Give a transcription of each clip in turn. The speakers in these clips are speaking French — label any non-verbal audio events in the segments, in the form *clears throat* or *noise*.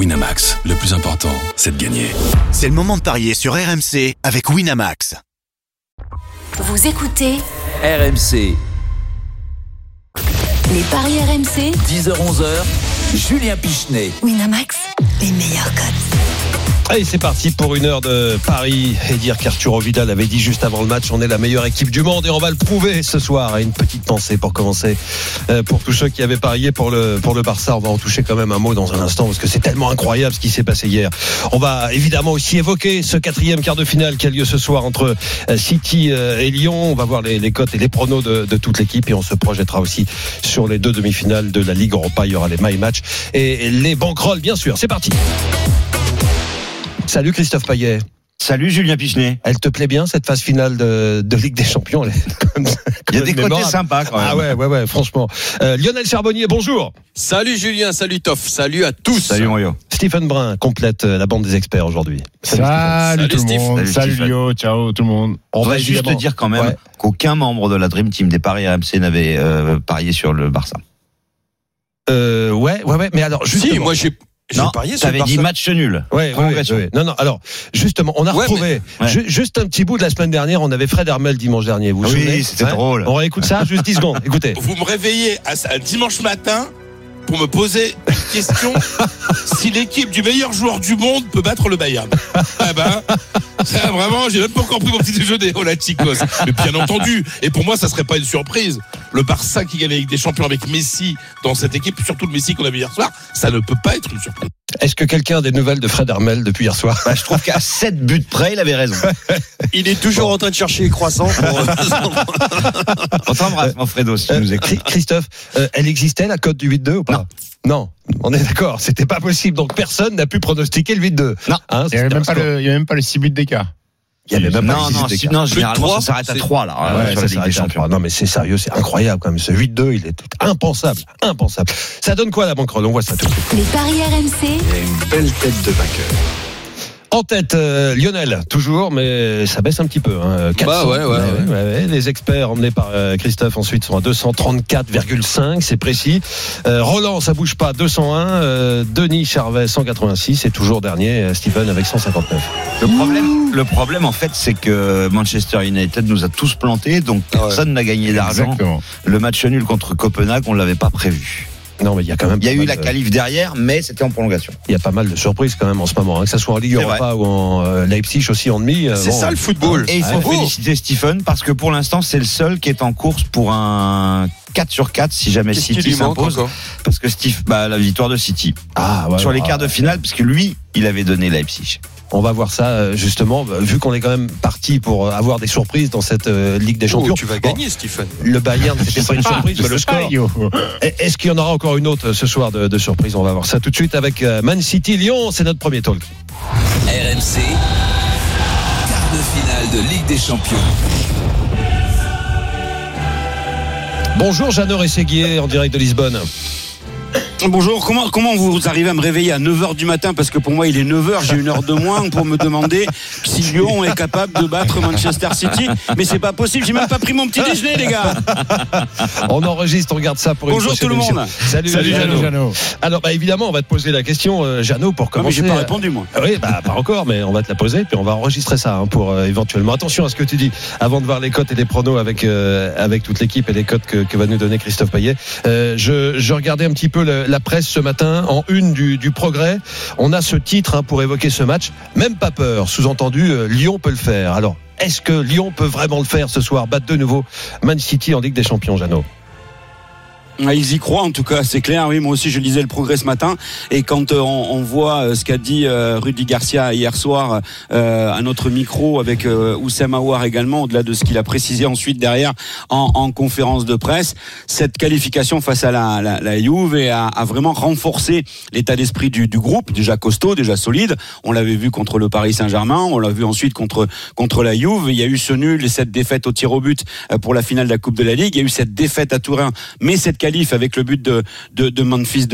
Winamax, le plus important, c'est de gagner. C'est le moment de parier sur RMC avec Winamax. Vous écoutez RMC, les paris RMC 10h-11h, Julien Pichenet. Winamax, les meilleurs codes. Allez, c'est parti pour une heure de Paris et dire qu'Arturo Vidal avait dit juste avant le match on est la meilleure équipe du monde et on va le prouver ce soir. Et une petite pensée pour commencer euh, pour tous ceux qui avaient parié pour le pour le Barça. On va en toucher quand même un mot dans un instant parce que c'est tellement incroyable ce qui s'est passé hier. On va évidemment aussi évoquer ce quatrième quart de finale qui a lieu ce soir entre euh, City euh, et Lyon. On va voir les, les cotes et les pronos de, de toute l'équipe et on se projettera aussi sur les deux demi-finales de la Ligue Europa. Il y aura les My Match et les banquerolles bien sûr. C'est parti. Salut Christophe Payet. Salut Julien Pichenet. Elle te plaît bien cette phase finale de, de Ligue des Champions? Il y a des côtés mémorable. sympas quand même. Ah ouais, ouais, ouais, franchement. Euh, Lionel Charbonnier, bonjour. Salut Julien, salut Toff, salut à tous. Salut Mario. Stephen Brun complète euh, la bande des experts aujourd'hui. Salut, Stephen. Salut, Salut, tout le Steve. monde. Salut, Salut. Lio, ciao tout le monde. On va va juste évidemment- dire quand même Ouais. qu'aucun membre de la Dream Team des Paris RMC n'avait euh, parié sur le Barça. Euh, ouais, ouais, ouais, mais alors justement. Si, moi j'ai j'ai parié sur le t'avais dit match nul. Ouais, ouais, ouais. Non, non. Alors, justement, on a Ouais, retrouvé mais- ju- juste un petit bout de la semaine dernière. On avait Fred Hermel dimanche dernier. Vous vous Ah oui, c'était drôle. On réécoute ça, juste 10 secondes. Écoutez. Vous me réveillez à, à dimanche matin pour me poser une question *laughs* si l'équipe du meilleur joueur du monde peut battre le Bayern. Ah ben, ça vraiment, j'ai même pas encore pris mon petit déjeuner, oh la chicos. Mais bien entendu, et pour moi, ça serait pas une surprise. Le Barça qui gagne Ligue des Champions avec Messi dans cette équipe, surtout le Messi qu'on a vu hier soir, ça ne peut pas être une surprise. Est-ce que quelqu'un a des nouvelles de Fred Hermel depuis hier soir Bah, je trouve qu'à 7 buts près, il avait raison. *laughs* Il est toujours en train de chercher les croissants *laughs* On t'embrasse, mon Fredo, si tu Euh, nous écoutes. Chri- Christophe, euh, elle existait la cote du 8-2 ou pas? Non. on est d'accord, c'était pas possible. Donc personne n'a pu pronostiquer le 8-2. Non. Hein, Il n'y avait, même pas le- avait même pas les 6 buts d'écart. Il y avait même Non, les non, si- non, généralement, ça s'arrête à c'est- 3 là. Ouais, euh, sur ça la Ligue s'arrête des à Champions. Non, mais c'est sérieux, c'est incroyable quand même. Ce 8-2, il est impensable. Impensable. Ça donne quoi la banquerolle? On voit ça tout de suite. Les paris RMC, En tête, euh, Lionel, toujours, mais ça baisse un petit peu. Hein, 400. Bah ouais, ouais, ouais. ouais. Les experts emmenés par euh, Christophe ensuite sont à 234,5, c'est précis. Euh, Roland, ça bouge pas, 201. Euh, Denis Charvet, 186. Et toujours dernier, euh, Stephen avec 159. Le problème, le problème, en fait, c'est que Manchester United nous a tous plantés, donc Ah ouais. personne n'a gagné d'argent. Le match nul contre Copenhague, on l'avait pas prévu. Non, mais il y a quand même. Il y a eu la de- qualif derrière, mais c'était en prolongation. Il y a pas mal de surprises quand même en ce moment, hein, que ça soit en Ligue Europa ou en euh, Leipzig aussi en demi. euh, C'est bon, ça le football. Et il faut féliciter Stephen parce que pour l'instant, c'est le seul qui est en course pour un 4 sur 4 si jamais City s'impose. Parce que Steve, bah, la victoire de City. Ah, ouais, sur les ouais, quarts de finale, parce que lui, il avait donné Leipzig. On va voir ça euh, justement, vu qu'on est quand même parti pour euh, avoir des surprises dans cette euh, Ligue des Champions. Oh, tu vas Bon, gagner, Stephen. le Bayern, c'était pas une *laughs* surprise, mais le Ah, score. Est-ce qu'il y en aura encore une autre ce soir de, de surprise? On va voir ça tout de suite avec Man City Lyon. C'est notre premier talk. RMC, quart de finale de Ligue des Champions. Bonjour Jeannot Rességuier en direct de Lisbonne. Bonjour, comment, comment vous arrivez à me réveiller à 9h du matin Parce que pour moi, il est 9h, j'ai une heure de moins pour me demander si Lyon est capable de battre Manchester City. Mais c'est pas possible, j'ai même pas pris mon petit déjeuner, les gars. On enregistre, on garde ça pour une Bonjour tout le émission. monde. Salut, Salut Jeannot. Jeannot. Alors bah, évidemment, on va te poser la question, euh, Jeannot, pour Non, mais commencer. j'ai pas euh, répondu, moi. Ah Oui, bah, pas encore, mais on va te la poser, puis on va enregistrer ça hein, pour euh, éventuellement. Attention à ce que tu dis avant de voir les cotes et les pronos avec euh, avec toute l'équipe et les cotes que, que va nous donner Christophe Payet. Euh, je, je regardais un petit peu la presse ce matin en une du, Progrès. On a ce titre hein, pour évoquer ce match. Même pas peur. Sous-entendu, euh, Lyon peut le faire. Alors. Est-ce que Lyon peut vraiment le faire ce soir, battre de nouveau Man City en Ligue des Champions, Jeannot? Ils y croient en tout cas, c'est clair. Oui, moi aussi je lisais le progrès ce matin et quand euh, on, on voit euh, ce qu'a dit euh, Rudy Garcia hier soir euh, à notre micro avec euh, Oussem Aouar également, au-delà de ce qu'il a précisé ensuite derrière en, en conférence de presse, cette qualification face à la, la, la Juve et a, a vraiment renforcé l'état d'esprit du, du groupe, déjà costaud, déjà solide. On l'avait vu contre le Paris Saint-Germain, on l'a vu ensuite contre contre la Juve. Il y a eu ce nul et cette défaite au tir au but pour la finale de la Coupe de la Ligue. Il y a eu cette défaite à Turin, mais cette qualification avec le but de, de, de Memphis.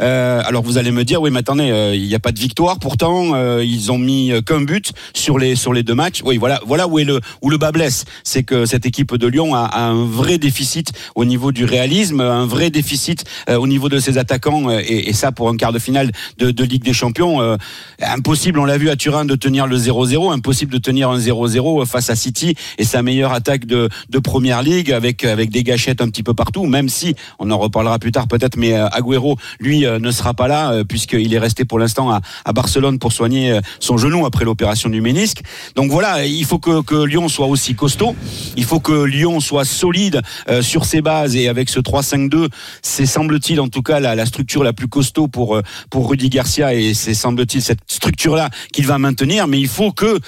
Euh, alors vous allez me dire, oui, mais attendez, euh, il n'y a pas de victoire. Pourtant, euh, ils ont mis euh, qu'un but sur les sur les deux matchs. Oui, voilà, voilà où est le où le bas blesse. C'est que cette équipe de Lyon a, a un vrai déficit au niveau du réalisme, un vrai déficit au niveau de ses attaquants. et, et ça, pour un quart de finale de, de Ligue des Champions, impossible. On l'a vu à Turin de tenir le 0-0, impossible de tenir un 0-0 face à City et sa meilleure attaque de, de Première Ligue avec avec des gâchettes un petit peu partout. Même si on en reparlera plus tard peut-être, mais euh, Agüero lui euh, ne sera pas là euh, puisqu'il est resté pour l'instant à, Barcelone pour soigner son genou après l'opération du ménisque. Donc voilà, il faut que, Lyon soit aussi costaud. Il faut que Lyon soit solide sur ses bases et avec ce 3-5-2, c'est semble-t-il en tout cas la, structure la plus costaud pour pour Rudy Garcia et c'est semble-t-il cette structure là qu'il va maintenir. Mais il faut que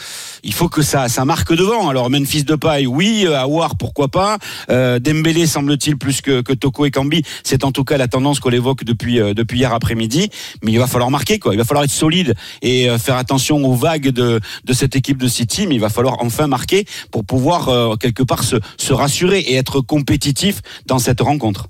il faut que ça ça marque devant. Alors Memphis Depay, oui, Awar pourquoi pas, Dembélé semble-t-il plus que, que c'est en tout cas la tendance qu'on évoque depuis euh, depuis hier après-midi. Mais il va falloir marquer quoi. Il va falloir être solide et euh, faire attention aux vagues de cette équipe de City. Mais il va falloir enfin marquer pour pouvoir euh, quelque part se rassurer et être compétitif dans cette rencontre.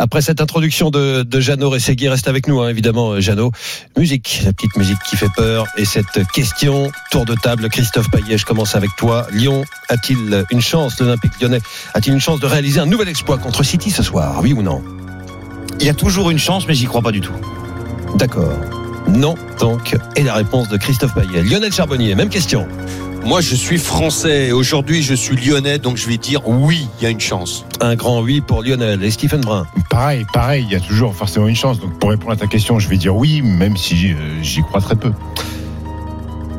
Après cette introduction de, de Jeannot Ressegui, reste avec nous, hein, évidemment, euh, Jeannot. Musique, la petite musique qui fait peur. Et cette question, tour de table, Christophe Payet, je commence avec toi. Lyon a-t-il une chance, l'Olympique lyonnais, a-t-il une chance de réaliser un nouvel exploit contre City ce soir Oui ou non? Il y a toujours une chance, mais j'y crois pas du tout. D'accord. Non, donc. Et la réponse de Christophe Payet. Lionel Charbonnier, même question. Moi, je suis français. Aujourd'hui, je suis lyonnais, donc je vais dire oui, il y a une chance. Un grand oui pour Lionel. Et Stephen Brun Pareil, pareil, il y a toujours forcément une chance. Donc pour répondre à ta question, je vais dire oui, même si euh, j'y crois très peu.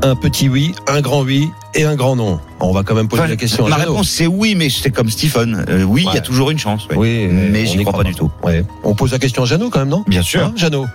Un petit oui, un grand oui et un grand non. On va quand même poser Enfin, la question à Ma Jeannot. réponse c'est oui, mais c'est comme Stephen. Euh, oui, il y a toujours une chance. ouais. Oui, mais j'y n'y crois pas du tout. Ouais. On pose la question à Jeannot quand même, non? Bien sûr. Hein, Jeannot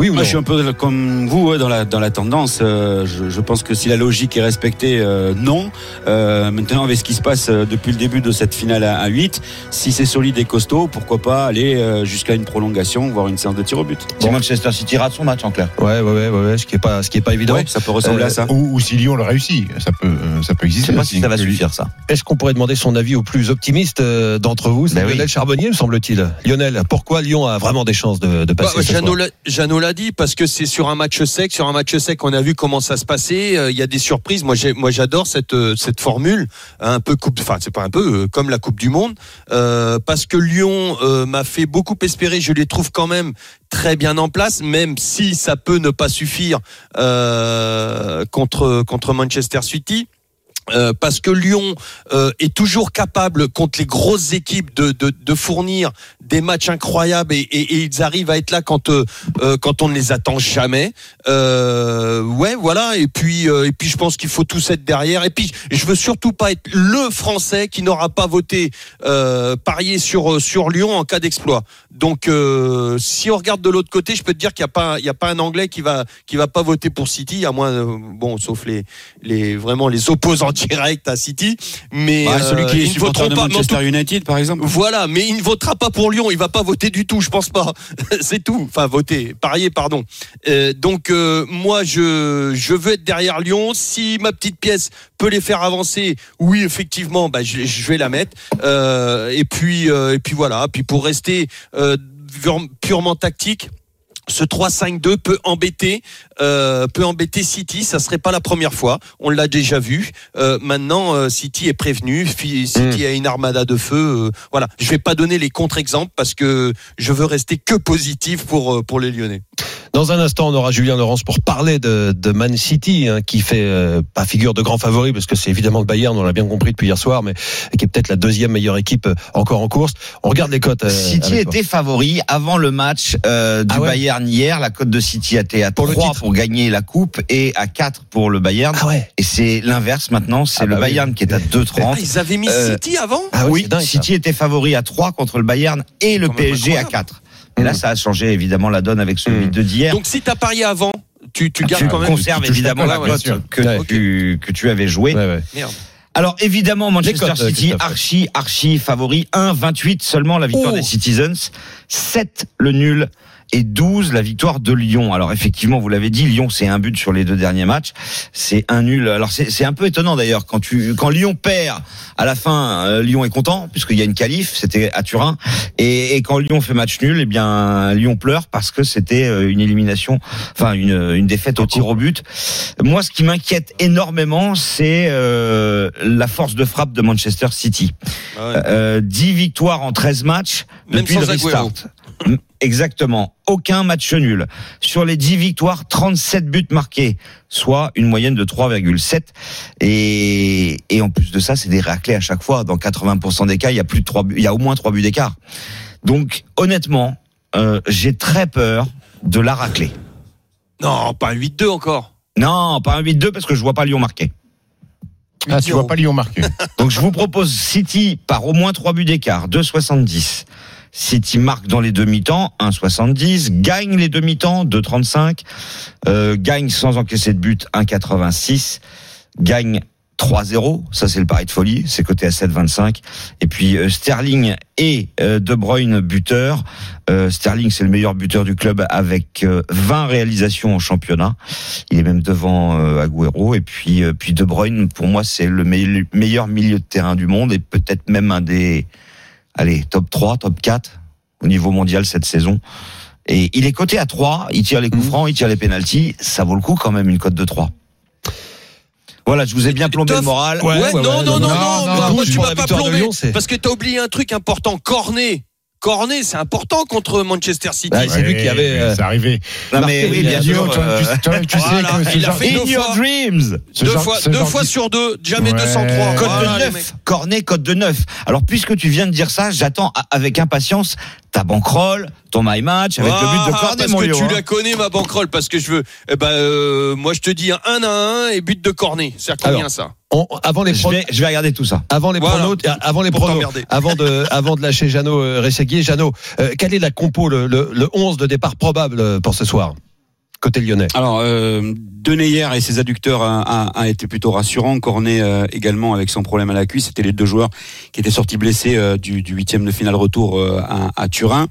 Oui ou Moi, non je suis un peu comme vous ouais, dans la dans la tendance. euh, je, je pense que si la logique est respectée, euh, non. Euh, maintenant, avec ce qui se passe depuis le début de cette finale à, à 8, si c'est solide et costaud, pourquoi pas aller jusqu'à une prolongation, voire une séance de tir au but. Si Manchester City rate son match en clair. Ouais, ouais, ouais, ouais, ce qui est pas, ce qui est pas évident. Ouais, ça peut ressembler Euh, à ça. Ou, ou si Lyon le réussit, ça peut, ça peut Je exister. sais pas si ça va suffire ça. Est-ce qu'on pourrait demander son avis au plus optimiste d'entre vous? C'est Ben oui. Lionel Charbonnier, me semble-t-il. Lionel, pourquoi Lyon a vraiment des chances de, de Bah, passer ce Jeannot soir l'a- Jeannot dit parce que c'est sur un match sec. Sur un match sec, on a vu comment ça se passait. Euh, Il y a des surprises. Moi, j'adore cette euh, formule, un peu coupe. Enfin, c'est pas un peu euh, comme la Coupe du Monde, parce que Lyon m'a fait beaucoup espérer. Je les trouve quand même très bien en place, même si ça peut ne pas suffire contre Manchester City. Euh, parce que Lyon euh, est toujours capable contre les grosses équipes de, de, fournir des matchs incroyables et, ils arrivent à être là quand euh, quand on ne les attend jamais. Ouais, voilà. Et puis et puis je pense qu'il faut tous être derrière. Et puis je veux surtout pas être le Français qui n'aura pas voté parier sur sur Lyon en cas d'exploit. Donc euh, si on regarde de l'autre côté, je peux te dire qu'il y a pas il y a pas un Anglais qui va qui va pas voter pour City, à moins euh, bon sauf les les vraiment les opposants *laughs* directs à City. Mais Bah, euh, celui qui est ils ne supporter voteront de pas. Manchester United, par exemple. voilà, mais il ne votera pas pour Lyon, il va pas voter du tout, je pense pas. *laughs* C'est tout. Enfin, voter, parier, pardon. Euh, donc euh, moi, je je veux être derrière Lyon. Si ma petite pièce peut les faire avancer, oui, effectivement, bah, je, je vais la mettre. Euh, et puis euh, et puis voilà. Puis pour rester euh, purement tactique. Ce 3-5-2 peut embêter, euh, peut embêter City. Ça serait pas la première fois. On l'a déjà vu. Euh, maintenant, euh, City est prévenu. City a une armada de feu. euh, voilà. Je vais pas donner les contre-exemples parce que je veux rester que positif pour euh, pour les Lyonnais. Dans un instant, on aura Julien Laurence pour parler de, de Man City, hein, qui fait euh, pas figure de grand favori, parce que c'est évidemment le Bayern, on l'a bien compris depuis hier soir, mais qui est peut-être la deuxième meilleure équipe euh, encore en course. On regarde les cotes. euh, City était favori avant le match euh, du Ah ouais Bayern hier. La cote de City était à Pour le 3 titre. pour gagner la coupe et à 4 pour le Bayern. Ah ouais. Et c'est l'inverse maintenant, c'est Ah le bah oui. Bayern qui est à *laughs* 2,30. Ah, ils avaient mis Euh, City avant. Ah oui, dingue, ça. City était favori à 3 contre le Bayern et le PSG à incroyable. 4. Et là, Mm. ça a changé évidemment la donne avec celui Mm. de d'hier. Donc si t'as parié avant, tu tu gardes tu quand même. conserves tu évidemment la cote, que, Ouais. tu, que tu avais joué. Ouais, ouais. Merde. Alors évidemment Manchester cotes, City archi archi favori 1,28 seulement la victoire Oh. des Citizens 7 le nul et 12 la victoire de Lyon. Alors effectivement, vous l'avez dit, Lyon c'est un but sur les deux derniers matchs, c'est un nul. Alors c'est c'est un peu étonnant d'ailleurs quand tu quand Lyon perd à la fin, euh, Lyon est content puisqu'il y a une qualif, c'était à Turin, et, et quand Lyon fait match nul, eh bien Lyon pleure parce que c'était euh, une élimination, enfin une une défaite au tir au but. Moi, ce qui m'inquiète énormément, c'est euh, la force de frappe de Manchester City. Euh, 10 victoires en 13 matchs Même depuis le restart. Exactement. Aucun match nul. Sur les 10 victoires, 37 buts marqués, soit une moyenne de 3,7. Et, et en plus de ça, c'est des raclés à chaque fois. Dans 80% des cas, il y a plus de 3 buts, il y a au moins 3 buts d'écart. Donc, honnêtement, euh, j'ai très peur de la raclée. Non, pas un 8-2 encore. Non, pas un 8-2 parce que je vois pas Lyon marquer. Ah, tu vois pas Lyon marquer. *laughs* Donc je vous propose City par au moins 3 buts d'écart, 2,70. City marque dans les demi-temps, 1,70. Gagne les demi-temps, 2,35. Euh, gagne sans encaisser de but, 1,86. Gagne 3-0, ça c'est le pari de folie, c'est coté à 7,25. Et puis euh, Sterling et euh, De Bruyne buteur. Euh, Sterling c'est le meilleur buteur du club avec euh, 20 réalisations en championnat. Il est même devant euh, Agüero. Et puis euh, puis De Bruyne pour moi c'est le me- meilleur milieu de terrain du monde et peut-être même un des allez top 3, top 4 au niveau mondial cette saison. Et il est coté à 3, il tire les coups francs, il tire les pénalties, ça vaut le coup quand même une cote de 3. Voilà, je vous ai bien plombé le moral. Ouais, ouais, non, ouais, non, non, non, non, non, moi, non, moi, tu m'as pas plombé. Parce que t'as oublié un truc important, Cornet. Cornet, c'est important contre Manchester City. Bah, c'est lui qui avait, euh, C'est arrivé. Non, mais oui, il bien a sûr. Euh, il a fait In deux your fois. dreams. deux genre- fois, deux fois sur deux, jamais Ouais. 203. Code Voilà, de les 9. mecs. Cornet, code de 9. Alors, puisque tu viens de dire ça, j'attends avec impatience ta banquerolle, ton my match, avec le but de Ah, Cornet, parce mon que Léo, tu hein. la connais ma banquerolle parce que je veux eh ben euh, moi je te dis un 1 à 1 et but de Cornet c'est à combien Alors, ça On- avant les Je vais, je vais regarder tout ça. Avant les Voilà. pronos, euh, avant les pronos, avant de, *laughs* avant de lâcher Jeannot euh, Rességuier. Jeannot, euh, quelle est la compo, le, le, le 11 de départ probable pour ce soir côté lyonnais? Alors, euh, Deneyer et ses adducteurs a, a- a été plutôt rassurant. Cornet euh, également avec son problème à la cuisse. C'était les deux joueurs qui étaient sortis blessés euh, du, huitième de finale retour euh, à, à Turin.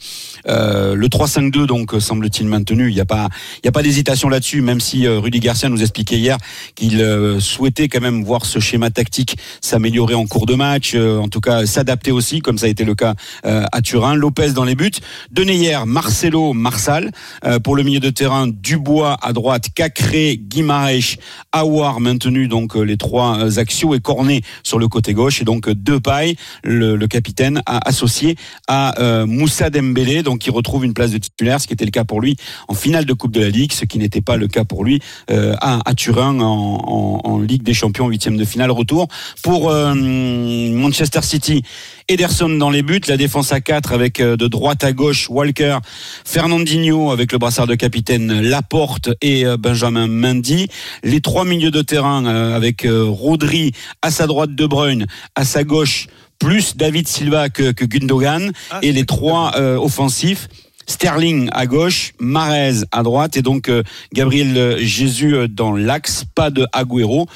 Euh, le 3-5-2 donc euh, semble-t-il maintenu. Il n'y a pas, il y a pas d'hésitation là-dessus. Même si euh, Rudy Garcia nous expliquait hier qu'il souhaitait quand même voir ce schéma tactique s'améliorer en cours de match. en tout cas, s'adapter aussi, comme ça a été le cas à Turin. Lopez dans les buts. Deneyer, Marcelo, Marsal. Pour le milieu de terrain, Dubois à droite, Cacré, Guimaraes, Awar maintenu donc euh, les trois euh, axiaux et Cornet sur le côté gauche et donc euh, Depay, le, capitaine, a associé à Moussa Dembélé donc qui retrouve une place de titulaire, ce qui était le cas pour lui en finale de Coupe de la Ligue, ce qui n'était pas le cas pour lui à, Turin en, Ligue des Champions huitième de finale retour pour Manchester City. Ederson dans les buts, la défense à 4 avec euh, de droite à gauche Walker, Fernandinho avec le brassard de capitaine, Laporte et euh, Benjamin Mendy. Les trois milieux de terrain euh, avec Rodri à sa droite De Bruyne, à sa gauche plus David Silva que, que Gundogan et les trois euh, offensifs. Sterling à gauche, Marez à droite et donc euh, Gabriel euh, Jésus euh, dans l'axe, pas de Agüero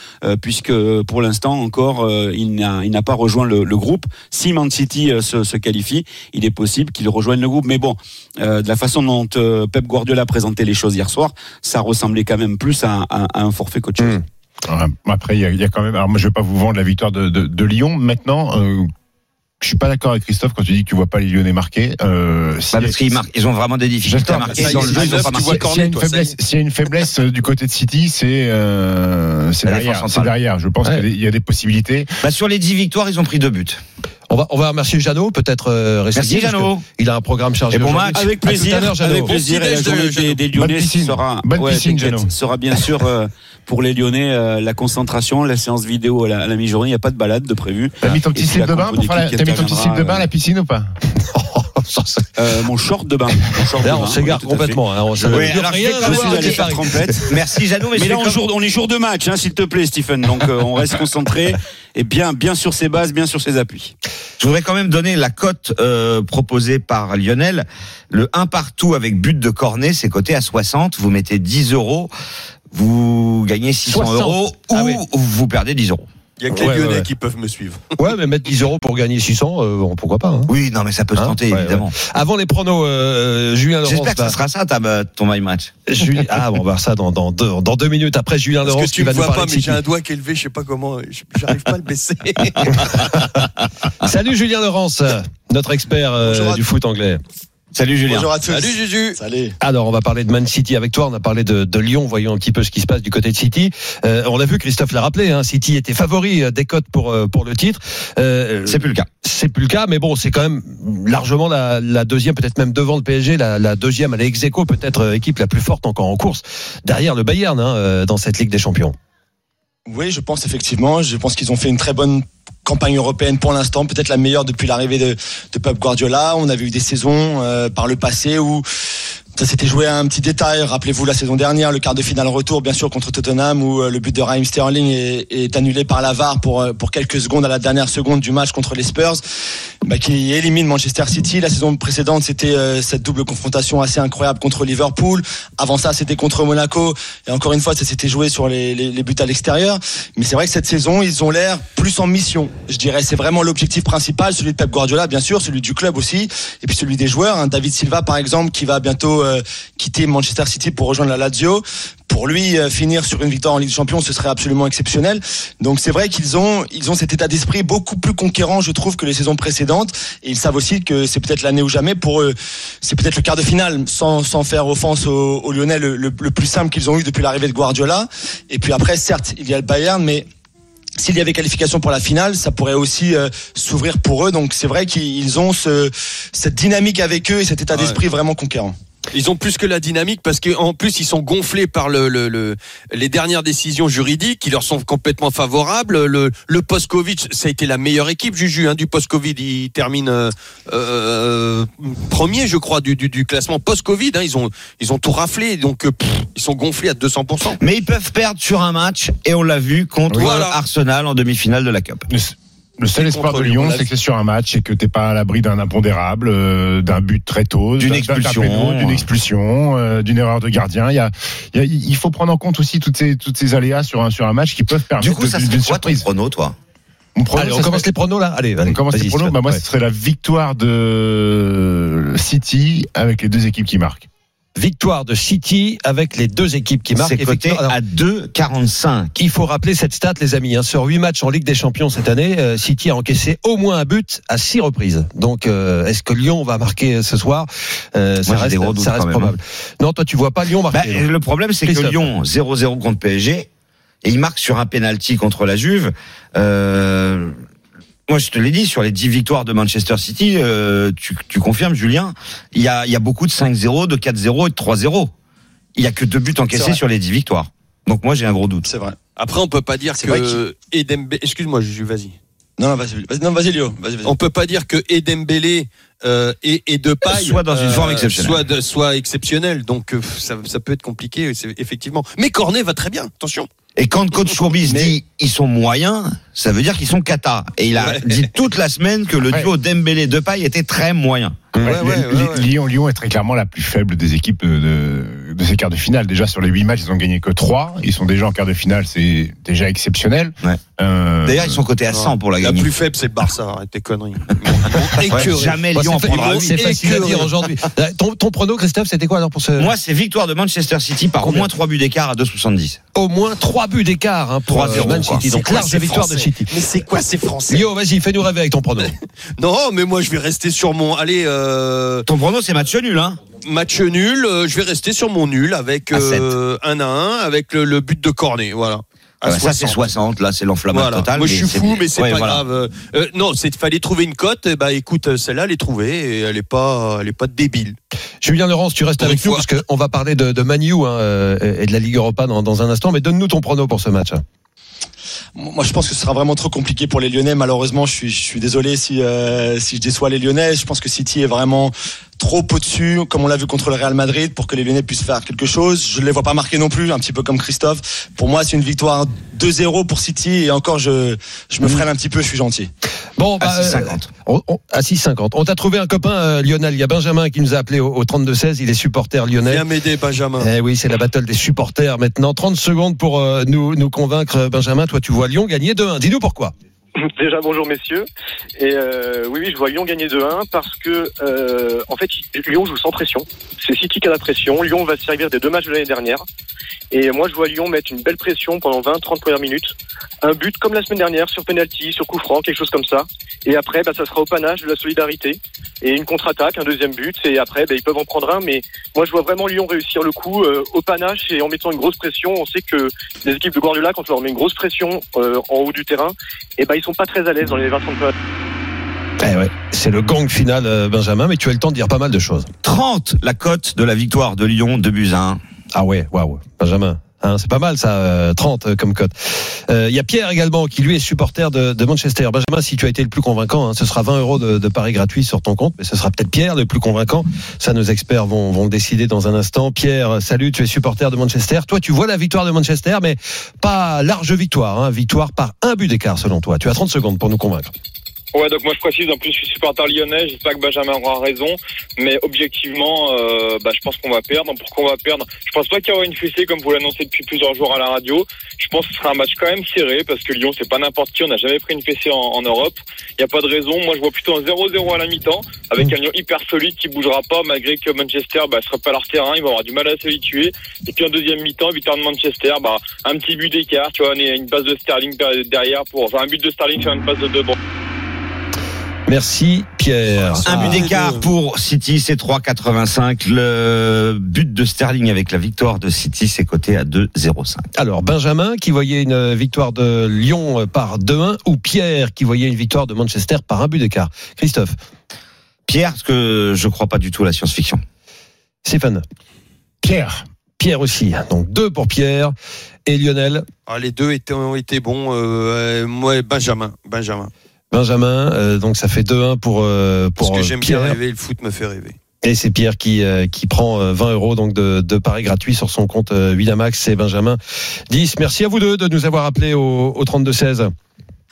puisque pour l'instant encore il n'a pas rejoint le, groupe. Si Man City se, qualifie, il est possible qu'il rejoigne le groupe. Mais bon, de la façon dont Pep Guardiola présentait les choses hier soir, ça ressemblait quand même plus à, un forfait chose. Ouais, Après, il y, a- a quand même. Alors, moi, je vais pas vous vendre la victoire de, Lyon. Maintenant, je suis pas d'accord avec Christophe quand tu dis que tu vois pas les Lyonnais marquer. Euh, si- Bah, parce qu'ils marquent, ils ont vraiment des difficultés à marquer dans le jeu, c'est ils ont neuf, pas tu marqué. S'il y a une faiblesse, y a une faiblesse du côté de City, c'est euh, derrière. Derrière. Je pense Ouais. qu'il y a des- il y a des possibilités. Bah, sur les 10 victoires, ils ont pris deux buts. On va, on va remercier Jeannot, peut-être euh, Merci, Jeannot. Il a un programme chargé. Et bon match. Avec à plaisir, avec plaisir. Bon Et la de des, Lyonnais piscine. sera, piscine, bien sûr euh, pour les Lyonnais euh, la concentration, la séance vidéo à la, mi-journée. Il n'y a pas de balade de prévu. T'as mis ton Et petit slip de bain pour faire la... mis ton petit slip de bain à la piscine ou pas? *laughs* *laughs* euh, Mon short de bain. Mon short de Là, bain, on s'égare oui, complètement. hein, on- veut alors, rien je suis allé les faire trompette. Merci, Jeannot. Mais là, on, comme- jour, on est jour de match, hein, s'il te plaît, Stephen. Donc, euh, on reste concentré et bien, bien sur ses bases, bien sur ses appuis. Je voudrais quand même donner la cote euh, proposée par Lionel. Le 1 partout avec but de Cornet, c'est coté à 60. Vous mettez 10 euros, vous gagnez 600 60. euros ou Ah oui. vous perdez 10 euros. Il y a que Ouais, les Lyonnais ouais, ouais. qui peuvent me suivre. Ouais, mais mettre 10 euros pour gagner 600, euh, bon, pourquoi pas. hein. Oui, non, mais ça peut se Hein tenter, Ouais, évidemment. Avant les pronos, euh, Julien Laurence. J'espère que ça va- sera ça, ta- ton my match. Julien- *laughs* Ah, bon, on va voir ça dans, dans, deux, dans deux minutes. Après, Julien Parce Laurence que qui tu va me vois pas, mais j'ai un doigt qui est levé, je sais pas comment, je- j'arrive pas à le baisser. *laughs* Salut Julien Laurence, *laughs* notre expert euh, du foot anglais. Salut Julien. Bonjour à tous. Salut Juju. Salut. Alors, on va parler de Man City avec toi. On a parlé de, de Lyon. Voyons un petit peu ce qui se passe du côté de City. Euh, on l'a vu, Christophe l'a rappelé. Hein, City était favori euh, des cotes pour euh, pour le titre. Euh, C'est plus le cas. c'est plus le cas, mais bon, c'est quand même largement la, la deuxième, peut-être même devant le PSG, la, la deuxième, ex aequo, peut-être équipe la plus forte encore en course derrière le Bayern hein, dans cette Ligue des Champions. Oui, je pense effectivement. Je pense qu'ils ont fait une très bonne campagne européenne pour l'instant, peut-être la meilleure depuis l'arrivée de, de Pep Guardiola. On avait eu des saisons euh, par le passé où ça s'était joué à un petit détail. Rappelez-vous la saison dernière, le quart de finale retour, bien sûr, contre Tottenham, où euh, le but de Raheem Sterling est, annulé par la VAR pour, euh, pour quelques secondes à la dernière seconde du match contre les Spurs, bah, qui élimine Manchester City. La saison précédente, c'était euh, cette double confrontation assez incroyable contre Liverpool. Avant ça, c'était contre Monaco. Et encore une fois, ça s'était joué sur les, les, les buts à l'extérieur. Mais c'est vrai que cette saison, ils ont l'air plus en mission. Je dirais, c'est vraiment l'objectif principal, celui de Pep Guardiola, bien sûr, celui du club aussi, et puis celui des joueurs. hein. David Silva, par exemple, qui va bientôt euh, quitter Manchester City pour rejoindre la Lazio. Pour lui, euh, finir sur une victoire en Ligue des Champions, ce serait absolument exceptionnel. Donc c'est vrai qu'ils ont, ils ont cet état d'esprit beaucoup plus conquérant, je trouve, que les saisons précédentes. Et ils savent aussi que c'est peut-être l'année ou jamais pour eux. C'est peut-être le quart de finale, sans, sans faire offense aux, aux Lyonnais, le, le- le plus simple qu'ils ont eu depuis l'arrivée de Guardiola. Et puis après, certes, il y a le Bayern, mais s'il y avait qualification pour la finale, ça pourrait aussi euh, s'ouvrir pour eux. Donc c'est vrai qu'ils ont ce, cette dynamique avec eux et cet état Ouais. d'esprit vraiment conquérant. Ils ont plus que la dynamique parce qu'en plus ils sont gonflés par le, le, le- les dernières décisions juridiques qui leur sont complètement favorables. Le, le post-Covid, ça a été la meilleure équipe Juju hein, du post-Covid. Ils terminent euh, euh, premier, je crois, du, du, du classement post-Covid. hein. Ils ont ils ont tout raflé, donc euh, pff, ils sont gonflés à 200% Mais ils peuvent perdre sur un match, et on l'a vu contre Voilà. Arsenal en demi-finale de la Cup. Le, seul espoir de Lyon, c'est que c'est sur un match et que t'es pas à l'abri d'un impondérable, euh, d'un but très tôt, D'une d'un- d'un expulsion. d'une expulsion, euh, d'une erreur de gardien. Il y a, il y a- il faut prendre en compte aussi toutes ces, toutes ces aléas sur un, sur un match qui peuvent permettre Du coup, ça de- serait d'une quoi ton surprise. prono, toi Mon prono, Allez, ça on commence serait- les pronos là. Allez, allez. on commence les vas-y, pronos. Bah, moi, Ouais. ce serait la victoire de City avec les deux équipes qui marquent. Victoire de City avec les deux équipes qui marquent. C'est coté alors, à 2,45. Il faut rappeler cette stat, les amis. hein. Sur 8 matchs en Ligue des Champions cette année, euh, City a encaissé au moins un but à 6 reprises. Donc, euh, est-ce que Lyon va marquer ce soir? Euh, Ça Moi, reste, des ça même, hein. probable. Non, toi, tu vois pas Lyon Bah, marquer. non le problème, c'est que. Lyon 0-0 contre PSG et il marque sur un penalty contre la Juve. Euh, moi, je te l'ai dit, sur les 10 victoires de Manchester City, euh, tu, tu confirmes, Julien, il y a, il y a beaucoup de 5-0, de 4-0 et de 3-0. Il y a que deux buts encaissés sur les 10 victoires. Donc moi, j'ai un gros doute. C'est vrai. Après, on peut pas dire que Edembe... Excuse-moi, Juju, vas-y. Non, vas-y, non, vas-y, Léo. Vas-y. On peut pas dire que Edembele euh, et, et Depay Soit dans une forme exceptionnelle. soit, de- soit exceptionnel. Donc euh, ça, ça peut être compliqué, effectivement. Mais Cornet va très bien. Attention. Et quand coach *laughs* Courbis Mais- dit ils sont moyens, ça veut dire qu'ils sont cata. Et il a Ouais. dit toute la semaine que le duo Dembélé Depay était très moyen. Ouais, Ouais, ouais, Li- ouais, ouais. Lyon, Lyon est très clairement la plus faible des équipes de, de, ces quarts de finale. Déjà sur les 8 matchs, ils ont gagné que 3. Ils sont déjà en quart de finale, c'est déjà exceptionnel. Ouais. Euh, D'ailleurs, ils sont cotés à 100 pour la La gagner. plus faible, c'est le Barça. Arrête tes conneries. *laughs* Jamais Lyon en c'est prendra c'est 8. facile à dire aujourd'hui. Euh, Ton, ton prono, Christophe, c'était quoi alors pour ce Moi, c'est victoire de Manchester City par au moins 3 buts d'écart à 2,70. Au moins 3 buts d'écart hein, pour 3-0, euh, Man. City. C'est Donc quoi large ces victoire de Français City. Mais c'est quoi ces Français Lio, vas-y, fais-nous rêver avec ton prono. *laughs* Non, mais moi je vais rester sur mon. Allez, euh, Ton prono, c'est match nul, hein match nul. euh, je vais rester sur mon nul avec À euh, un à un avec le, le but de Cornet. Voilà. À Ah bah, Ça, c'est 60. 60. Là, c'est l'enflammage Voilà. total. Moi, je suis fou, mais c'est Ouais, pas voilà. grave. Euh, non, c'est fallait trouver une cote. Et bah, écoute, celle-là, elle est trouvée et elle est pas, elle est pas débile. Julien Laurence, tu restes Pour avec nous fois. parce qu'on va parler de, de Manu hein, euh, et de la Ligue Europa dans, dans un instant. Mais donne-nous ton prono pour ce match. Moi, je pense que ce sera vraiment trop compliqué pour les Lyonnais. Malheureusement, je suis, je suis désolé si, euh, si je déçois les Lyonnais. Je pense que City est vraiment trop au-dessus, comme on l'a vu contre le Real Madrid, pour que les Lyonnais puissent faire quelque chose. Je ne les vois pas marquer non plus, un petit peu comme Christophe. Pour moi, c'est une victoire 2-0 pour City et encore, je, je me freine un petit peu, je suis gentil. Bon, bah, À 6,50. on- on- à 6,50. On t'a trouvé un copain, euh, Lionel. Il y a Benjamin qui nous a appelé au, au 32-16. Il est supporter lyonnais. Viens m'aider, Benjamin. Eh oui, c'est la battle des supporters maintenant. 30 secondes pour euh, nous, nous convaincre, Benjamin. Toi, tu vois Lyon gagner 2-1. Dis-nous pourquoi. *laughs* Déjà bonjour messieurs. Et euh, oui oui je vois Lyon gagner 2-1 parce que euh, en fait Lyon joue sans pression. C'est City qui a la pression. Lyon va se servir des deux matchs de l'année dernière. Et moi je vois Lyon mettre une belle pression pendant 20-30 premières minutes. Un but comme la semaine dernière sur penalty, sur coup franc, quelque chose comme ça. Et après bah, ça sera au panache de la solidarité et une contre-attaque, un deuxième but. Et après bah, ils peuvent en prendre un. Mais moi je vois vraiment Lyon réussir le coup euh, au panache et en mettant une grosse pression. On sait que les équipes de Guardiola quand on leur met une grosse pression euh, en haut du terrain, et ben ils sont pas très à l'aise dans les 20 30 premières Eh ouais, c'est le gang final, euh, Benjamin, mais tu as le temps de dire pas mal de choses. 30, la cote de la victoire de Lyon, 2 buts à 1. Ah ouais, waouh, Benjamin. Hein, c'est pas mal ça, euh, 30 euh, comme cote. Euh, Il y a Pierre également qui lui est supporter de, de Manchester. Benjamin, si tu as été le plus convaincant, hein, ce sera 20 euros de, de paris gratuit sur ton compte, mais ce sera peut-être Pierre le plus convaincant. Ça, nos experts vont, vont décider dans un instant. Pierre, salut, tu es supporter de Manchester. Toi, tu vois la victoire de Manchester, mais pas large victoire. Hein, victoire par un but d'écart selon toi. Tu as 30 secondes pour nous convaincre. Ouais, donc moi je précise, en plus je suis supporter lyonnais, j'espère que Benjamin aura raison, mais objectivement, euh, bah, je pense qu'on va perdre. Pourquoi on va perdre? Je pense pas qu'il y aura une fessée comme vous l'annoncez depuis plusieurs jours à la radio. Je pense que ce sera un match quand même serré, parce que Lyon c'est pas n'importe qui, on n'a jamais pris une fessée en, en Europe. Il n'y a pas de raison, moi je vois plutôt un 0-0 à la mi-temps, avec un Lyon hyper solide qui bougera pas, malgré que Manchester bah, sera pas leur terrain, ils vont avoir du mal à s'habituer. Et puis en deuxième mi-temps, victoire de Manchester, bah, un petit but d'écart, tu vois, une passe de Sterling derrière pour, enfin un but de Sterling faire une passe de deux. Bon. Merci Pierre. Un but d'écart pour City, c'est 3,85. Le but de Sterling avec la victoire de City, c'est coté à 2,05. Alors Benjamin qui voyait une victoire de Lyon par 2-1 ou Pierre qui voyait une victoire de Manchester par un but d'écart? Christophe. Pierre, parce que je crois pas du tout à la science-fiction. Stéphane. Pierre. Pierre aussi. Donc deux pour Pierre et Lionel. Ah, les deux étaient, ont été bons. Euh, moi, Benjamin. Benjamin. Benjamin, euh, donc ça fait 2-1 pour euh, pour Parce que j'aime bien rêver, le foot me fait rêver. Et c'est Pierre qui euh, qui prend euh, 20 euros donc de, de paris gratuit sur son compte euh, Winamax et Benjamin 10. Merci à vous deux de nous avoir appelés au, au 32 16.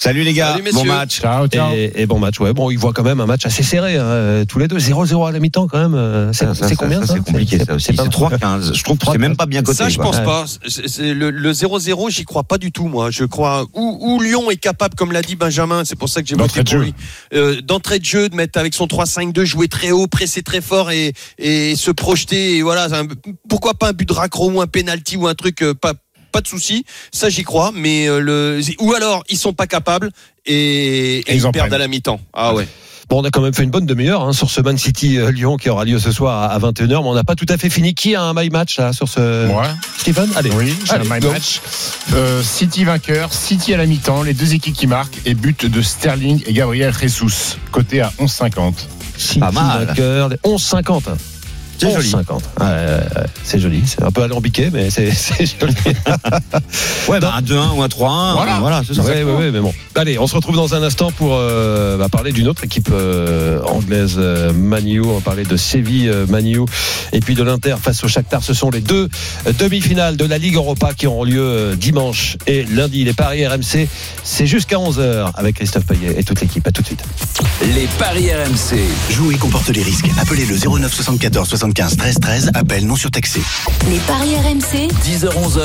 Salut les gars, Salut, bon match. Ciao, ciao. Et, et bon match. Ouais, bon, ils voient quand même un match assez serré hein, euh, tous les deux 0-0 à la mi-temps quand même. euh, C'est combien ça, ça C'est compliqué ça aussi. C'est 3,15. Je trouve que c'est même pas bien coté. Ça, je quoi. pense Ouais. pas. C'est- c'est le le 0-0, j'y crois pas du tout, moi. Je crois où, où Lyon est capable, comme l'a dit Benjamin, c'est pour ça que j'ai voté pour lui, euh, d'entrée de jeu, de mettre avec son 3-5-2, jouer très haut, presser très fort et, et se projeter. Et voilà, un- pourquoi pas un but de raccro ou un penalty ou un truc, euh, pas pas de souci, ça j'y crois, mais euh, le ou alors ils sont pas capables et, et ils ils, en perdent prennent. à la mi-temps. Ah ouais. Bon, on a quand même fait une bonne demi-heure hein, sur ce Man City euh, Lyon qui aura lieu ce soir à, à 21h, mais on n'a pas tout à fait fini. Qui a un my match là sur ce Moi Stephen? Allez. Oui, j'ai un my go. match. Euh, City vainqueur, City à la mi-temps, les deux équipes qui marquent et but de Sterling et Gabriel Jesus, côté à 11,50. City Pas mal. vainqueur, les 11,50. C'est joli. 11,50. Ouais, ouais, ouais, c'est joli. C'est un peu alambiqué, mais c'est *laughs* joli. Ouais, bah, un 2-1 ou un 3-1. Voilà. voilà c'est ça. Ouais, ouais, ouais, mais bon. Allez, on se retrouve dans un instant pour euh, bah, parler d'une autre équipe euh, anglaise, euh, Manu. On va parler de Séville, euh, Manu, et puis de l'Inter face au Shakhtar. Ce sont les deux euh, demi-finales de la Ligue Europa qui auront lieu euh, dimanche et lundi. Les paris RMC, c'est jusqu'à 11h avec Christophe Payet et toute l'équipe. À tout de suite. Les paris RMC. Jouer comporte les risques. Appelez le 09 74 75 13 13. Appel non surtaxé. Les paris RMC, 10h-11h,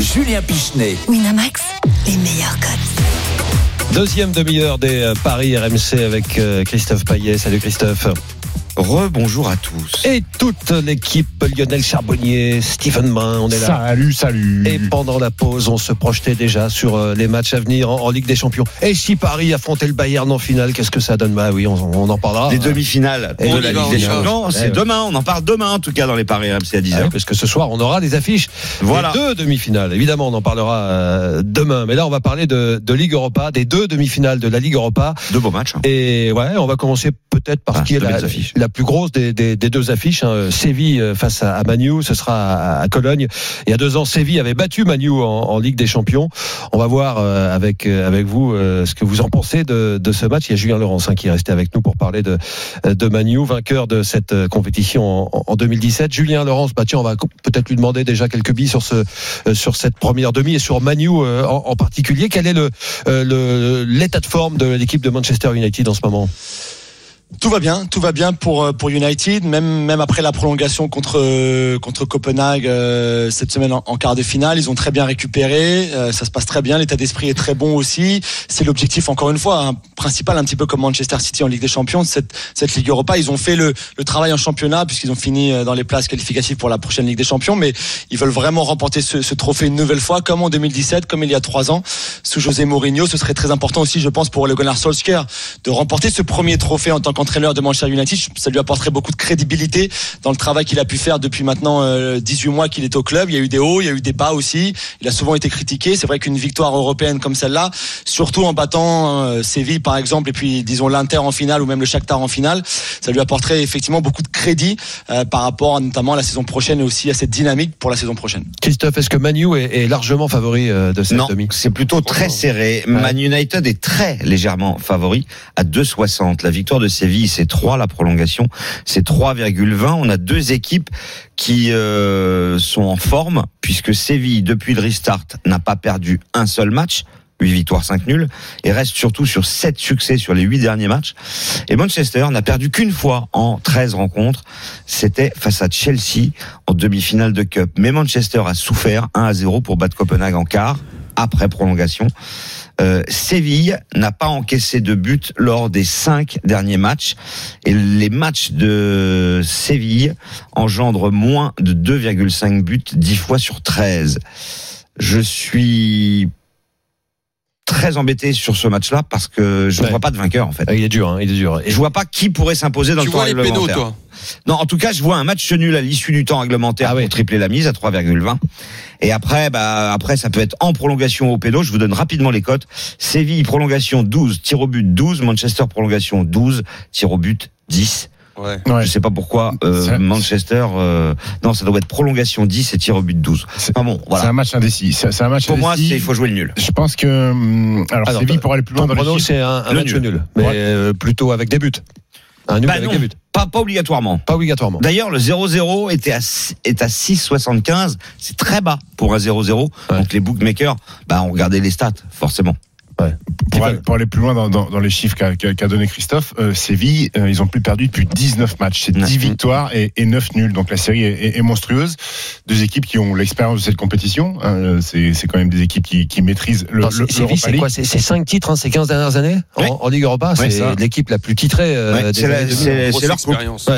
Julien Pichenet. Winamax, les meilleurs cotes. Deuxième demi-heure des euh, paris RMC avec euh, Christophe Payet. Salut Christophe. Rebonjour à tous. Et toute l'équipe, Lionel Charbonnier, Stephen Brun, on est là. Salut, salut. Et pendant la pause, on se projetait déjà sur euh, les matchs à venir en, en Ligue des Champions. Et si Paris affrontait le Bayern en finale, qu'est-ce que ça donne? Bah oui, on, on en parlera. Les demi-finales Et de on la Ligue des. Champions, c'est ouais. demain. On en parle demain, en tout cas, dans les paris RMC à 10h. Ah oui, parce que ce soir, on aura des affiches. Voilà. Les deux demi-finales. Évidemment, on en parlera euh, demain. Mais là, on va parler de, de Ligue Europa, des deux demi-finales de la Ligue Europa. Deux beaux matchs. hein. Et ouais, on va commencer peut-être par Ah, ce qui est la. La plus grosse des, deux affiches. Hein. Séville euh, face à, à Manu, ce sera à, Cologne. Il y a deux ans, Séville avait battu Manu en, Ligue des Champions. On va voir euh, avec euh, avec vous ce que vous en pensez de, ce match. Il y a Julien Laurence hein, qui est resté avec nous pour parler de de Manu, vainqueur de cette compétition en, en 2017. Julien Laurence, bah tiens, on va peut-être lui demander déjà quelques billes sur ce sur cette première demi et sur Manu en, particulier. Quel est le l'état de forme de l'équipe de Manchester United en ce moment? Tout va bien, tout va bien pour euh, pour United, même même après la prolongation contre euh, contre Copenhague euh, cette semaine en, en quart de finale, ils ont très bien récupéré, euh, ça se passe très bien, l'état d'esprit est très bon aussi. C'est l'objectif encore une fois hein, principal, un petit peu comme Manchester City en Ligue des Champions, cette cette Ligue Europa, ils ont fait le le travail en championnat puisqu'ils ont fini euh, dans les places qualificatives pour la prochaine Ligue des Champions, mais ils veulent vraiment remporter ce, ce trophée une nouvelle fois, comme en 2017, comme il y a trois ans sous José Mourinho. Ce serait très important aussi, je pense, pour le Gunnar Solskjaer de remporter ce premier trophée en tant qu'entraîneur de Manchester United. Ça lui apporterait beaucoup de crédibilité dans le travail qu'il a pu faire depuis maintenant euh, 18 mois qu'il est au club. Il y a eu des hauts, il y a eu des bas aussi. Il a souvent été critiqué. C'est vrai qu'une victoire européenne comme celle-là, surtout en battant euh, Séville par exemple, et puis disons l'Inter en finale ou même le Shakhtar en finale, ça lui apporterait effectivement beaucoup de crédit euh, par rapport à, notamment à la saison prochaine et aussi à cette dynamique pour la saison prochaine. Christophe, est-ce que Manu est, est largement favori euh, de cette Non, demi? c'est plutôt très Oh. serré. Man United est très légèrement favori à 2,60. La victoire de Séville, c'est 3. La prolongation, c'est 3,20. On a deux équipes qui euh, sont en forme, puisque Séville, depuis le restart, n'a pas perdu un seul match. 8 victoires, 5 nuls, et reste surtout sur 7 succès sur les 8 derniers matchs. Et Manchester n'a perdu qu'une fois en 13 rencontres. C'était face à Chelsea en demi-finale de Cup. Mais Manchester a souffert 1 à 0 pour battre Copenhague en quart, après prolongation. Euh, Séville n'a pas encaissé de but lors des cinq derniers matchs et les matchs de Séville engendrent moins de 2,5 buts 10 fois sur 13. Je suis très embêté sur ce match-là parce que je ne Ouais. vois pas de vainqueur en fait. Ah, Il est dur, hein, il est dur. Je vois pas qui pourrait s'imposer dans Tu le temps vois les pénaux, réglementaire. toi Non, en tout cas, je vois un match nul à l'issue du temps réglementaire Ah oui. pour tripler la mise à 3,20. Et après, bah, après, ça peut être en prolongation au pédo. Je vous donne rapidement les cotes. Séville, prolongation 12, tir au but 12. Manchester, prolongation 12, tir au but 10. Ouais. Ouais. Je sais pas pourquoi euh, Manchester. euh, non, ça doit être prolongation 10 et tir au but 12. C'est- Ah bon, C'est voilà. un match indécis. C'est un match Pour moi, il faut jouer le nul. Je pense que hum, alors, Alors, Séville pour aller plus loin dans chiffres. c'est un, un Le match nul. nul, mais Ouais. euh, plutôt avec des buts. Un nul Bah avec non, des buts. pas, pas obligatoirement. Pas obligatoirement. D'ailleurs, le 0-0 était à, six- est à 6,75. C'est très bas pour un 0-0. Ouais. Donc les bookmakers, bah, ont regardé les stats, forcément. Pour aller, pour aller plus loin dans, dans, dans les chiffres qu'a donné Christophe, euh, Séville, euh, ils ont plus perdu depuis 19 matchs. C'est 10 Ouais. victoires et, et 9 nuls. Donc la série est, est- est monstrueuse. Deux équipes qui ont l'expérience de cette compétition. hein, c'est quand même des équipes qui, qui maîtrisent le, Non, le, Séville, c'est quoi? C'est c'est cinq titres hein, ces 15 dernières années? En, Ouais. en Ligue Europa. Ouais, c'est l'équipe la plus titrée euh, c'est la- années 2000. c'est- Grosse c'est leur expérience.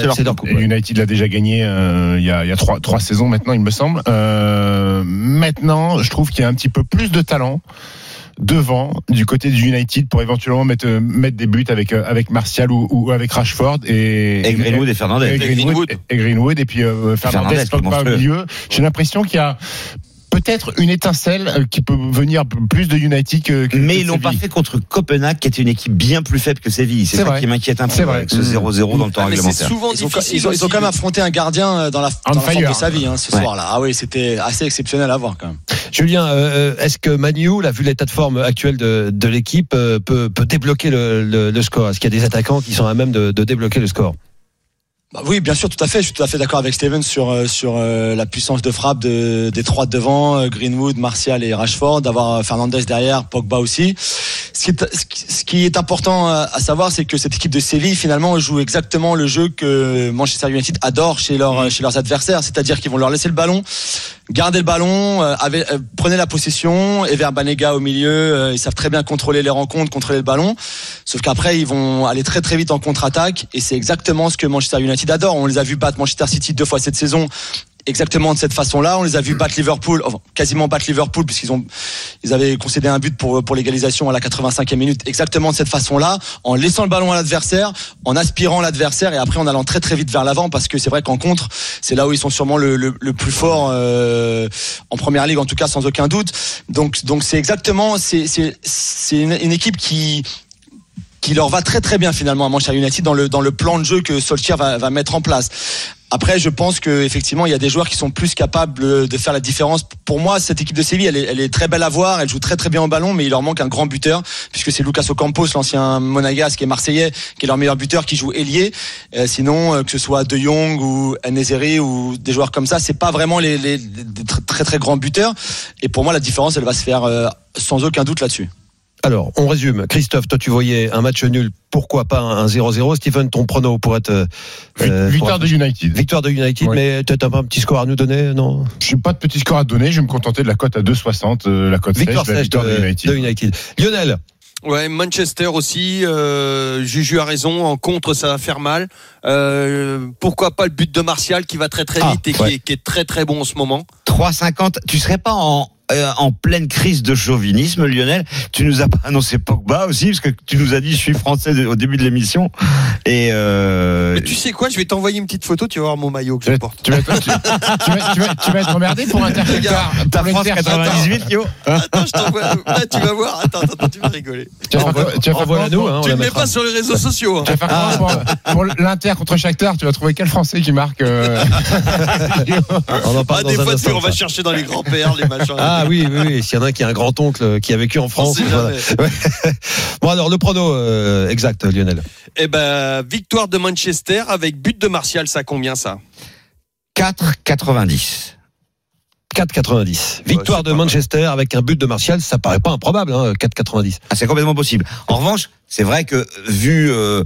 United l'a déjà gagné euh, il y a, il y a trois, trois saisons maintenant, il me semble. Euh, maintenant, je trouve qu'il y a un petit peu plus de talent devant du côté du United pour éventuellement mettre, euh, mettre des buts avec, euh, avec Martial ou, ou avec Rashford et, Et Greenwood et et Fernandez. Greenwood, Greenwood. et Greenwood, et puis euh, Fernandez, Fernandez, Pogba au milieu. J'ai l'impression qu'il y a peut-être une étincelle euh, qui peut venir plus de United que, que Mais que ils l'ont pas fait contre Copenhague, qui était une équipe bien plus faible que Séville. C'est C'est ça vrai. qui m'inquiète un peu C'est vrai. avec ce 0-0 dans le temps Ah, mais c'est réglementaire. souvent Ils ont, difficile. ils ont- ils ont aussi quand même affronté un gardien euh, dans la, dans la forme de sa vie hein, ce Ouais. soir-là. Ah oui, c'était assez exceptionnel à voir quand même. Julien, euh, est-ce que Manu, là, vu l'état de forme actuel de, de l'équipe, euh, peut, peut débloquer le, le- le score? Est-ce qu'il y a des attaquants qui sont à même de, de débloquer le score? Bah oui, bien sûr, tout à fait. Je suis tout à fait d'accord avec Steven sur euh, sur euh, la puissance de frappe de, des trois de devant, euh, Greenwood, Martial et Rashford, d'avoir Fernandez derrière, Pogba aussi. Ce qui est, ce qui- ce qui est important à savoir, c'est que cette équipe de Séville finalement joue exactement le jeu que Manchester United adore chez leurs chez leurs adversaires, c'est-à-dire qu'ils vont leur laisser le ballon, garder le ballon, euh, euh, prenez la possession, et vers Banega au milieu, euh, ils savent très bien contrôler les rencontres, contrôler le ballon. Sauf qu'après, ils vont aller très très vite en contre-attaque, et c'est exactement ce que Manchester United adore. On les a vu battre Manchester City deux fois cette saison. Exactement de cette façon-là, on les a vu battre Liverpool, quasiment battre Liverpool puisqu'ils ont, ils avaient concédé un but pour pour l'égalisation à la 85e minute. Exactement de cette façon-là, en laissant le ballon à l'adversaire, en aspirant l'adversaire et après en allant très très vite vers l'avant parce que c'est vrai qu'en contre, c'est là où ils sont sûrement le, le, le plus fort euh, en première ligue en tout cas sans aucun doute. Donc donc c'est exactement c'est c'est c'est une, une équipe qui qui leur va très très bien finalement à Manchester United dans le dans le plan de jeu que Solskjaer va, va mettre en place. Après, je pense que effectivement, il y a des joueurs qui sont plus capables de faire la différence. Pour moi, cette équipe de Séville, elle est, elle est très belle à voir. Elle joue très très bien au ballon, mais il leur manque un grand buteur, puisque c'est Lucas Ocampos, l'ancien Monagas, qui est marseillais, qui est leur meilleur buteur, qui joue ailier. Euh, sinon, euh, que ce soit De Jong ou Nezeri ou des joueurs comme ça, c'est pas vraiment les, les, les très très grands buteurs. Et pour moi, la différence, elle va se faire euh, sans aucun doute là-dessus. Alors, on résume. Christophe, toi, tu voyais un match nul. Pourquoi pas un 0-0 Stephen, ton prono pour être. Euh, victoire de United. Victoire de United, Ouais. mais peut-être un, un petit score à nous donner, non? Je n'ai pas de petit score à donner. Je vais me contenter de la cote à 2,60. euh, la cote Victoire sèche, la sèche victoire de, de, United. de United. Lionel Ouais, Manchester aussi. Euh, Juju a raison. En contre, ça va faire mal. Euh, pourquoi pas le but de Martial qui va très très Ah, vite et qui, est, qui est très très bon en ce moment. 3,50. Tu serais pas en, euh, en pleine crise de chauvinisme, Lionel Tu nous as pas annoncé Pogba aussi, parce que tu nous as dit je suis français au début de l'émission. Et euh, Mais tu sais quoi Je vais t'envoyer une petite photo. Tu vas voir mon maillot que je porte. Tu vas, tu, *laughs* tu vas, tu vas- tu vas être emmerdé pour Interceptar. ta Pour France l'Inter- 98, Yo. Attends, je t'envoie. Là, tu vas voir. Attends, attends, tu vas rigoler. Tu vas faire- nous, hein, tu ne mets pas sur les réseaux sociaux. hein. Tu vas faire comment pour, pour l'Inter contre Shakhtar Tu vas trouver quel Français qui marque euh, *laughs* *laughs* On en parle Ah, dans des fois, on va chercher dans les grands-pères, les machins. Ah oui, oui, oui. S'il y en a un qui a un grand-oncle qui a vécu en France. sait voilà. *laughs* Ouais. Bon, alors, le prono euh, exact, Lionel. Eh ben, victoire de Manchester avec but de Martial, ça combien ça? 4,90. 4,90. Victoire de mal. Manchester avec un but de Martial, ça paraît pas improbable, hein, 4,90. Ah, c'est complètement possible. En revanche, c'est vrai que vu euh,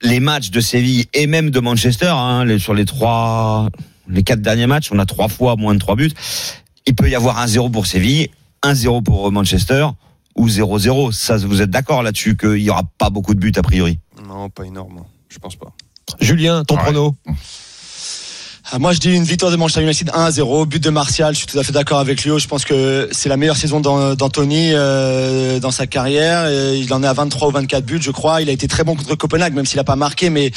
les matchs de Séville et même de Manchester, hein, les- sur les trois, les quatre derniers matchs, on a trois fois moins de trois buts. Il peut y avoir un 0 pour Séville, un 0 pour Manchester ou 0-0. Ça, vous êtes d'accord là-dessus qu'il y aura pas beaucoup de buts a priori? Non, pas énorme. Je pense pas. Julien, ton Ouais. prono? Moi, je dis une victoire de Manchester United 1-0, but de Martial. Je suis tout à fait d'accord avec lui. Je pense que c'est la meilleure saison d'An- d'Anthony euh, dans sa carrière. Il en est à 23 ou 24 buts, je crois. Il a été très bon contre Copenhague, même s'il n'a pas marqué, mais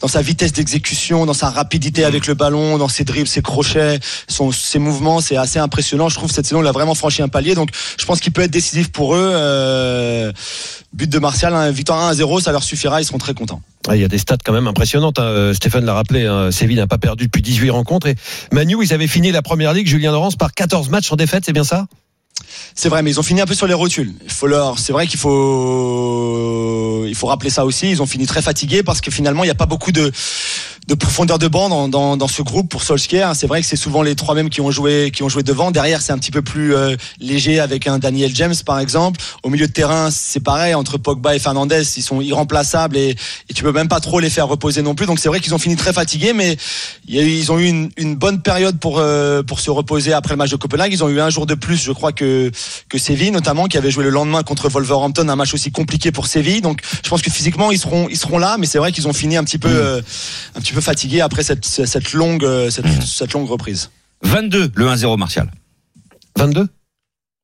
dans sa vitesse d'exécution, dans sa rapidité avec le ballon, dans ses dribbles, ses crochets, son, ses mouvements, c'est assez impressionnant. Je trouve que cette saison, il a vraiment franchi un palier. Donc, je pense qu'il peut être décisif pour eux. Euh, but de Martial, hein, victoire 1-0, ça leur suffira. Ils seront très contents. Ah, Il y a des stats quand même impressionnantes. hein. Euh, Stéphane l'a rappelé, hein. Séville n'a pas perdu depuis 18 rencontres. Et Manu, ils avaient fini la première ligue, Julien Laurence, par 14 matchs en défaite, c'est bien ça? C'est vrai, mais ils ont fini un peu sur les rotules. Il faut leur, c'est vrai qu'il faut, il faut rappeler ça aussi. Ils ont fini très fatigués parce que finalement, il n'y a pas beaucoup de, de profondeur de banc dans, dans, dans ce groupe pour Solskjaer. C'est vrai que c'est souvent les trois mêmes qui ont joué, qui ont joué devant. Derrière, c'est un petit peu plus euh, léger avec un Daniel James, par exemple. Au milieu de terrain, c'est pareil entre Pogba et Fernandez. Ils sont irremplaçables et, et tu peux même pas trop les faire reposer non plus. Donc c'est vrai qu'ils ont fini très fatigués, mais y a eu- ils ont eu une, une bonne période pour euh, pour se reposer après le match de Copenhague. Ils ont eu un jour de plus, je crois que que Séville notamment, qui avait joué le lendemain contre Wolverhampton, un match aussi compliqué pour Séville. Donc je pense que physiquement ils seront ils seront là, mais c'est vrai qu'ils ont fini un petit peu euh, un petit peu fatigués après cette cette longue euh, cette, cette longue reprise. 22, le 1-0 Martial. 22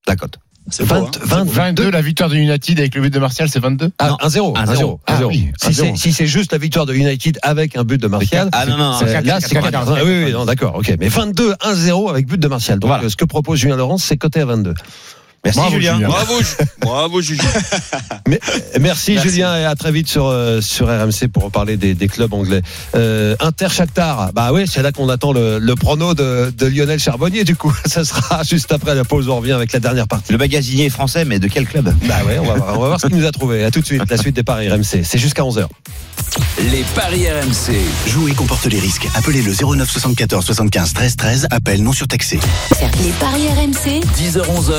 La cote. C'est beau, hein. 20, 22, la victoire de United avec le but de Martial, c'est 22 Ah, Non. 1-0. 1-0. 1-0. Ah oui, Si 1-0. c'est si juste la victoire de United avec un but de Martial. Ah non, non, là, 4, c'est 4, 4. 4, Oui, oui, non, d'accord, ok. Mais 22-1-0 avec but de Martial. Donc, Voilà. euh, ce que propose Julien Laurence, c'est coté à 22. Merci Bravo, Julien. Julien. Bravo, *laughs* bravo. Mais, merci, Julien et à très vite sur euh, sur RMC pour reparler des, des clubs anglais. Euh, Inter Shakhtar, bah oui, c'est là qu'on attend le, le prono de, de Lionel Charbonnier. Du coup, *laughs* ça sera juste après la pause. On revient avec la dernière partie. Le magasinier est français, mais de quel club? Bah ouais, on va voir, on va voir ce qu'il nous a trouvé. À tout de suite, la suite des paris RMC. C'est jusqu'à 11h. Les paris RMC. Jouer comporte les risques. Appelez le 09 74 75 13 13. Appel non surtaxé. Les paris RMC, 10h-11h,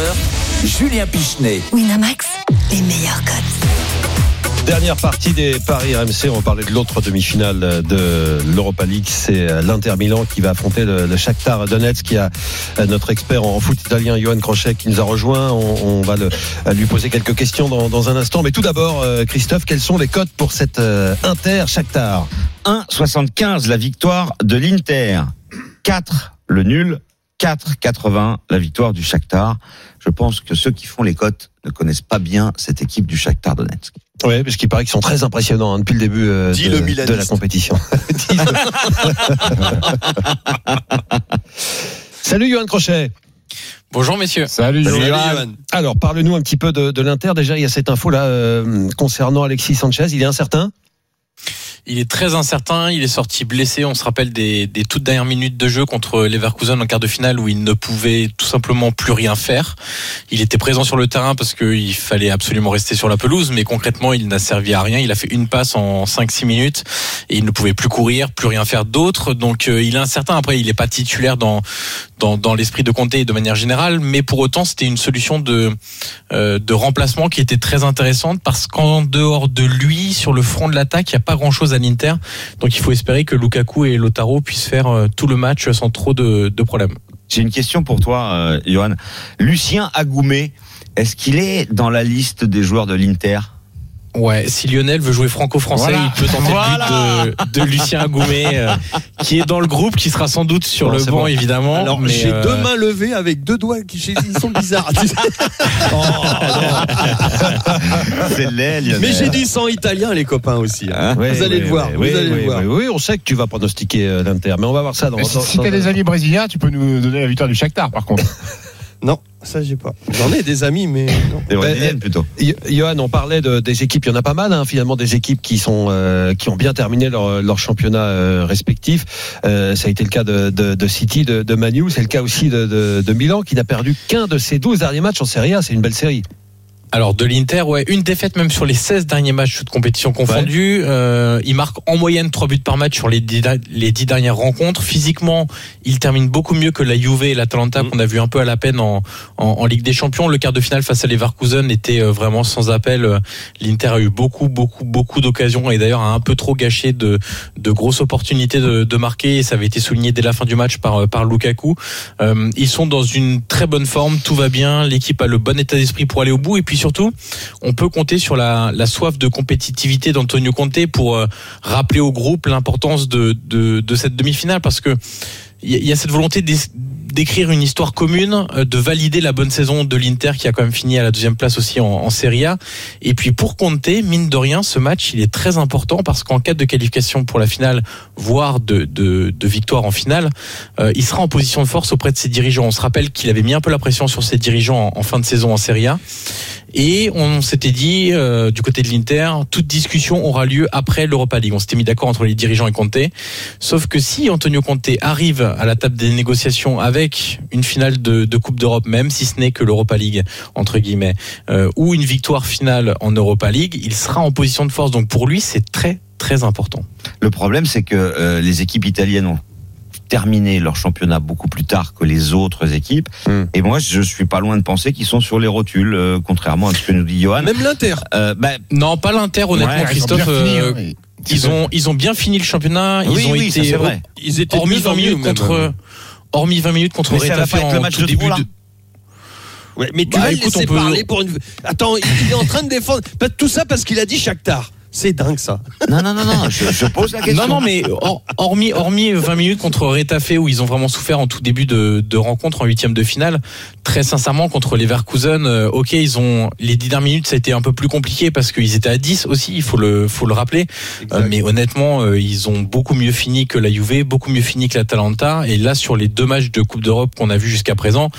Julien Pichenet. Winamax, les meilleurs cotes. Dernière partie des paris RMC. On va parler de l'autre demi-finale de l'Europa League. C'est l'Inter Milan qui va affronter le, le Shakhtar Donetsk. Qui a euh, notre expert en foot italien, Johan Crochet, qui nous a rejoint. On, on va le- euh, lui poser quelques questions dans, dans un instant. Mais tout d'abord, euh, Christophe, quels sont les cotes pour cette euh, Inter Shakhtar? 1,75 la victoire de l'Inter. 4 le nul. 4,80 la victoire du Shakhtar. Je pense que ceux qui font les cotes ne connaissent pas bien cette équipe du Shakhtar Donetsk. Oui, parce qu'il paraît qu'ils sont très impressionnants hein, depuis le début euh, de, le de Milaniste. la compétition. *laughs* Dis-le. *laughs* Salut Johan Crochet. Bonjour messieurs. Salut, Salut, Johan. Johan. Alors, parle-nous un petit peu de, de l'Inter. Déjà, il y a cette info là euh, concernant Alexis Sanchez. Il est incertain. Il est très incertain, il est sorti blessé. On se rappelle des, des toutes dernières minutes de jeu contre Leverkusen en quart de finale où il ne pouvait tout simplement plus rien faire. Il était présent sur le terrain parce qu'il fallait absolument rester sur la pelouse, mais concrètement, il n'a servi à rien. Il a fait une passe en 5-6 minutes et il ne pouvait plus courir, plus rien faire d'autre. Donc euh, il est incertain. Après, il n'est pas titulaire dans, dans, dans l'esprit de et de manière générale, mais pour autant, c'était une solution de, euh, de remplacement qui était très intéressante parce qu'en dehors de lui, sur le front de l'attaque, il n'y a pas grand-chose à l'Inter. Donc il faut espérer que Lukaku et Lotaro puissent faire euh, tout le match sans trop de, de problèmes. J'ai une question pour toi, euh, Johan. Lucien Agoumé, est-ce qu'il est dans la liste des joueurs de l'Inter? Ouais, si Lionel veut jouer franco-français, Voilà. il peut tenter Voilà. le but de, de Lucien Agoumé, euh, qui est dans le groupe, qui sera sans doute sur Non, le c'est banc, bon. évidemment. Alors, mais, j'ai euh, deux mains levées avec deux doigts qui ils sont bizarres. *laughs* tu sais. C'est laid, Lionel. Mais j'ai du sang italien, les copains aussi. hein. Ouais, vous allez ouais, le voir. ouais, vous oui, allez oui, le voir. oui, oui, on sait que tu vas pronostiquer euh, l'Inter, mais on va voir ça dans. Mais si si dans- t'as des amis brésiliens, tu peux nous donner la victoire du Shakhtar, par contre. Non, ça j'ai pas. J'en ai des amis, mais non. Des brésiliennes, plutôt. Yo- Johan, on parlait de, des équipes, il y en a pas mal, hein, finalement, des équipes qui sont euh, qui ont bien terminé leur, leur championnat euh, respectif. Euh, ça a été le cas de, de, de City, de, de Manu, c'est le cas aussi de, de, de Milan, qui n'a perdu qu'un de ses 12 derniers matchs en Serie A. C'est une belle série. Alors de l'Inter, ouais, une défaite même sur les 16 derniers matchs de compétition confondus. Euh, il marque en moyenne 3 buts par match sur les 10, les 10 dernières rencontres. Physiquement, il termine beaucoup mieux que la Juve et l'Atalanta qu'on a vu un peu à la peine en, en, en Ligue des Champions. Le quart de finale face à Leverkusen était euh, vraiment sans appel. Euh, L'Inter a eu beaucoup, beaucoup, beaucoup d'occasions et d'ailleurs a un peu trop gâché de, de grosses opportunités de, de marquer. Et ça avait été souligné dès la fin du match par, par Lukaku. Euh, ils sont dans une très bonne forme, tout va bien. L'équipe a le bon état d'esprit pour aller au bout et puis surtout, on peut compter sur la, soif de compétitivité d'Antonio Conte pour euh, rappeler au groupe l'importance de, cette demi-finale parce que il y, a- cette volonté d'écrire une histoire commune, euh, de valider la bonne saison de l'Inter qui a quand même fini à la deuxième place aussi en, Serie A. Et puis pour Conte, mine de rien, ce match il est très important parce qu'en cas de qualification pour la finale, voire de, victoire en finale, euh, il sera en position de force auprès de ses dirigeants. On se rappelle qu'il avait mis un peu la pression sur ses dirigeants en fin de saison en Serie A. Et on s'était dit, euh, du côté de l'Inter, toute discussion aura lieu après l'Europa League. On s'était mis d'accord entre les dirigeants et Conte. Sauf que si Antonio Conte arrive à la table des négociations avec une finale de, Coupe d'Europe, même si ce n'est que l'Europa League, entre guillemets, euh, ou une victoire finale en Europa League, il sera en position de force. Donc pour lui, c'est très, très important. Le problème, c'est que euh, les équipes italiennes ont terminé leur championnat beaucoup plus tard que les autres équipes. Et moi, je suis pas loin de penser qu'ils sont sur les rotules, euh, contrairement à ce que nous dit Johan. Même l'Inter. Euh, bah, Non, pas l'Inter, honnêtement, Ouais, ils ont Christophe. euh, hein. ils ont ils ont bien fini le championnat. Ils Oui, ont oui, été c'est vrai. Ils étaient hormis de mieux 20 en mieux, minutes même. contre hormis 20 minutes contre Mais ça va Retafe pas être le en match tout de début de Ouais, mais tu Bah, vas le écoute, laisser on peut- parler pour une. Attends, il est en train de défendre. Pas tout ça parce qu'il a dit Shakhtar. C'est dingue ça. non, non, non, non, je, je pose la question. Non, non, mais hor- hormis, hormis 20 minutes contre Retafe où ils ont vraiment souffert en tout début de, de rencontre en huitième de finale, très sincèrement contre les Leverkusen, euh, ok, ils ont les 10 dernières minutes, ça a été un peu plus compliqué parce qu'ils étaient à 10 aussi, il faut le, faut le rappeler. Euh, mais honnêtement, euh, ils ont beaucoup mieux fini que la Juve, beaucoup mieux fini que l'Atalanta. Et là, sur les deux matchs de Coupe d'Europe qu'on a vu jusqu'à présent,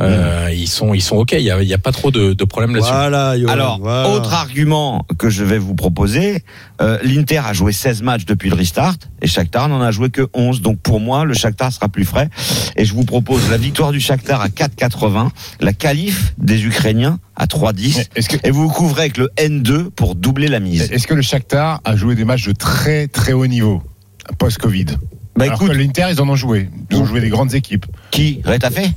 euh, ils sont, ils sont ok. Il y a, y a pas trop de, de problèmes là-dessus. Voilà, Alors, voilà. autre argument que je vais vous proposer, euh, l'Inter a joué 16 matchs depuis le restart et Shakhtar n'en a joué que 11. Donc pour moi, le Shakhtar sera plus frais. Et je vous propose la victoire du Shakhtar à 4,80, la qualif des Ukrainiens à 3,10 Est-ce que, et vous vous couvrez avec le N2 pour doubler la mise. est-ce que le Shakhtar a joué des matchs de très très haut niveau post-Covid? Bah Alors écoute, que l'Inter, ils en ont joué. Ils ont joué des grandes équipes. qui? Retafe?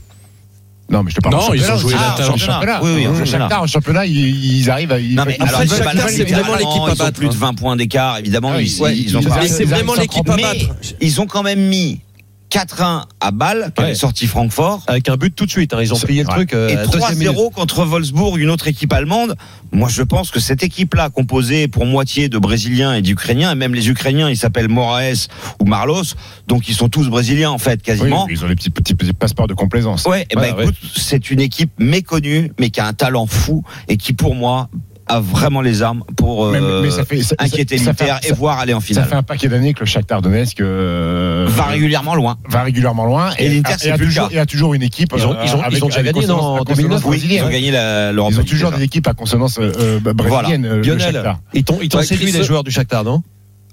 Non, mais je te parle Non, ils championnat ont joué. Ah, en championnat. Oui, oui, en championnat. Shakhtar, en championnat, ils, arrivent à. Ils, Non mais alors c'est vraiment l'équipe à ils ont battre, plus de hein. 20 points d'écart évidemment Ah, ils, ont c'est vraiment l'équipe à battre. ils ont quand même mis 4-1 à Bâle qui Ouais. avait sorti Francfort Avec un but tout de suite. hein. Ils ont plié le ouais. truc. euh, et à la deuxième minute. 3-0 contre Wolfsburg, une autre équipe allemande. Moi, je pense que cette équipe-là, composée pour moitié de Brésiliens et d'Ukrainiens, et même les Ukrainiens, ils s'appellent Moraes ou Marlos, donc ils sont tous Brésiliens en fait, Oui, quasiment. ils ont des petits, petits, petits passeports de complaisance. Ouais, et ben Ouais, ouais. écoute, c'est une équipe méconnue, mais qui a un talent fou et qui, pour moi, a vraiment les armes pour euh, Mais- mais ça fait- ça- inquiéter ça- ça l'Inter fait- et ça- voir aller en Ça finale. fait un paquet d'années que le Shakhtar Donetsk euh, Va régulièrement loin. va régulièrement loin Et l'Inter, c'est a plus toujours, cas. et a toujours une équipe. Ils ont- euh, ils ont- avec- ils ont déjà gagné, en à consonance 2009? Oui, ils ont gagné la- l'Europe Ils ont toujours déjà. des équipes à consonance euh, euh, brésilienne. le Lionel, ils t'ont séduit les joueurs du Shakhtar, non?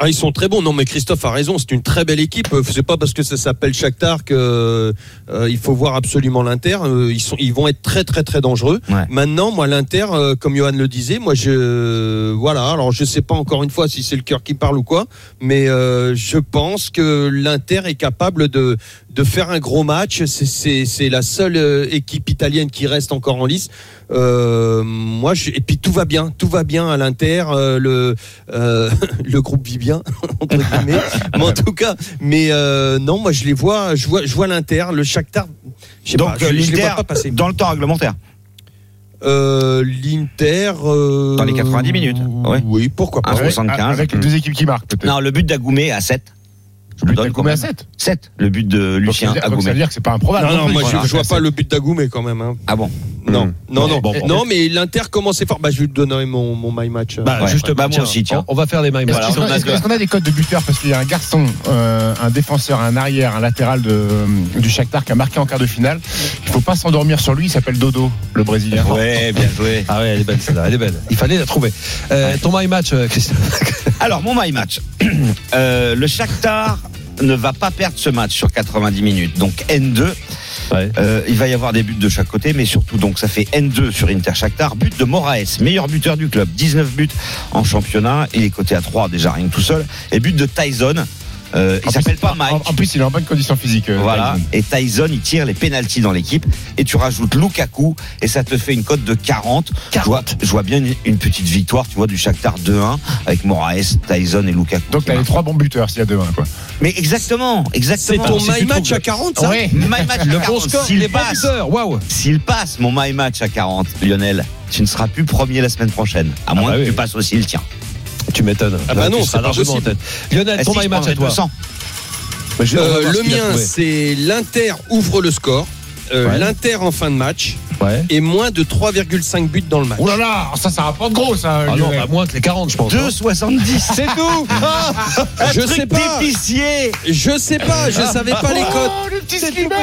Ah, ils sont très bons. Non, mais Christophe a raison. C'est une très belle équipe. Euh, C'est pas parce que ça s'appelle Shakhtar que euh, il faut voir absolument l'Inter. Euh, ils sont, ils vont être très, très, très dangereux. Ouais. Maintenant, moi, l'Inter, euh, comme Johan le disait, moi, je, voilà. Alors, je sais pas encore une fois si c'est le cœur qui parle ou quoi, mais euh, je pense que l'Inter est capable de de faire un gros match. C'est- la seule euh, équipe italienne qui reste encore en lice. Euh, moi, je, et puis tout va bien, tout va bien à l'Inter. euh, le euh, *laughs* le groupe vit bien *laughs* entre guillemets. mais en tout cas, mais euh, non, moi je les vois, je vois, je vois l'Inter, le Shakhtar. Je sais Donc pas, je, je les vois l'Inter pas passer. dans le temps réglementaire. Euh, L'Inter euh, Dans les 90 minutes, ouais. Oui, pourquoi pas. Un Avec, 75. avec les deux équipes qui marquent peut-être. Non, le but d'Agoumé à 7. Je Le donne même. 7. 7, le but de Lucien ça veut dire- donc, ça veut Agoumé. dire que c'est pas improbable. Non, non, moi je vois pas le but d'Agoumé quand même. hein. Ah bon Non, non, non, Bon, bon, non, mais l'Inter commençait fort. Bah, je lui donnerai mon, mon my match. Bah, Ouais. justement, Bah, moi aussi, tiens. On, on va faire les my Est-ce match. qu'on a- est-ce qu'on- a des codes de buteurs Parce qu'il y a un garçon, euh, un défenseur, un arrière, un latéral de, du Shakhtar qui a marqué en quart de finale. Il faut pas s'endormir sur lui. Il s'appelle Dodo, le Brésilien. Ouais, bien joué. Ah ouais, elle est belle celle-là, elle est belle. Il fallait la trouver. Euh, Ton my match, euh, Christophe. Alors, mon my match. *clears throat* Euh, le Shakhtar ne va pas perdre ce match sur 90 minutes. Donc N2. Ouais. Euh, il va y avoir des buts de chaque côté, mais surtout, donc ça fait N2 sur Inter Shakhtar. But de Moraes, meilleur buteur du club, 19 buts en championnat. Il est coté à 3 déjà, rien que tout seul. Et but de Tyson. Euh, il En s'appelle plus- pas Mike. En, plus, il est en bonne condition physique. euh, Voilà. Tyson. Et Tyson, il tire les pénalties dans l'équipe. Et tu rajoutes Lukaku. Et ça te fait une cote de 40. Je vois, je vois bien une, une petite victoire, tu vois, du Shakhtar 2-1 avec Moraes, Tyson et Lukaku. Donc, t'as les trois bons buteurs s'il y a deux 1 quoi. Mais exactement, C'est exactement. ton Si my match à 40, ça Ouais. *laughs* My match à Le bon 40. score, S'il passe, waouh. s'il passe mon my match à 40, Lionel, tu ne seras plus premier la semaine prochaine. À moins bah que oui. tu passes aussi le tien. Tu m'étonnes. Ah bah non, c'est pas largement en tête. Lionel, ton my je match à toi. 200. Bah, je- Euh, le mien, c'est l'Inter ouvre le score. Euh, Ouais. L'Inter en fin de match Ouais. et moins de 3,5 buts dans le match. Oh là là, ça, ça rapporte gros, ça. Ah non, bah, moins que les 40, je pense. hein. 2,70. *laughs* C'est tout *laughs* Je Truc sais pas. d'épicier. Je sais pas, je savais pas les cotes. Oh, le petit skipper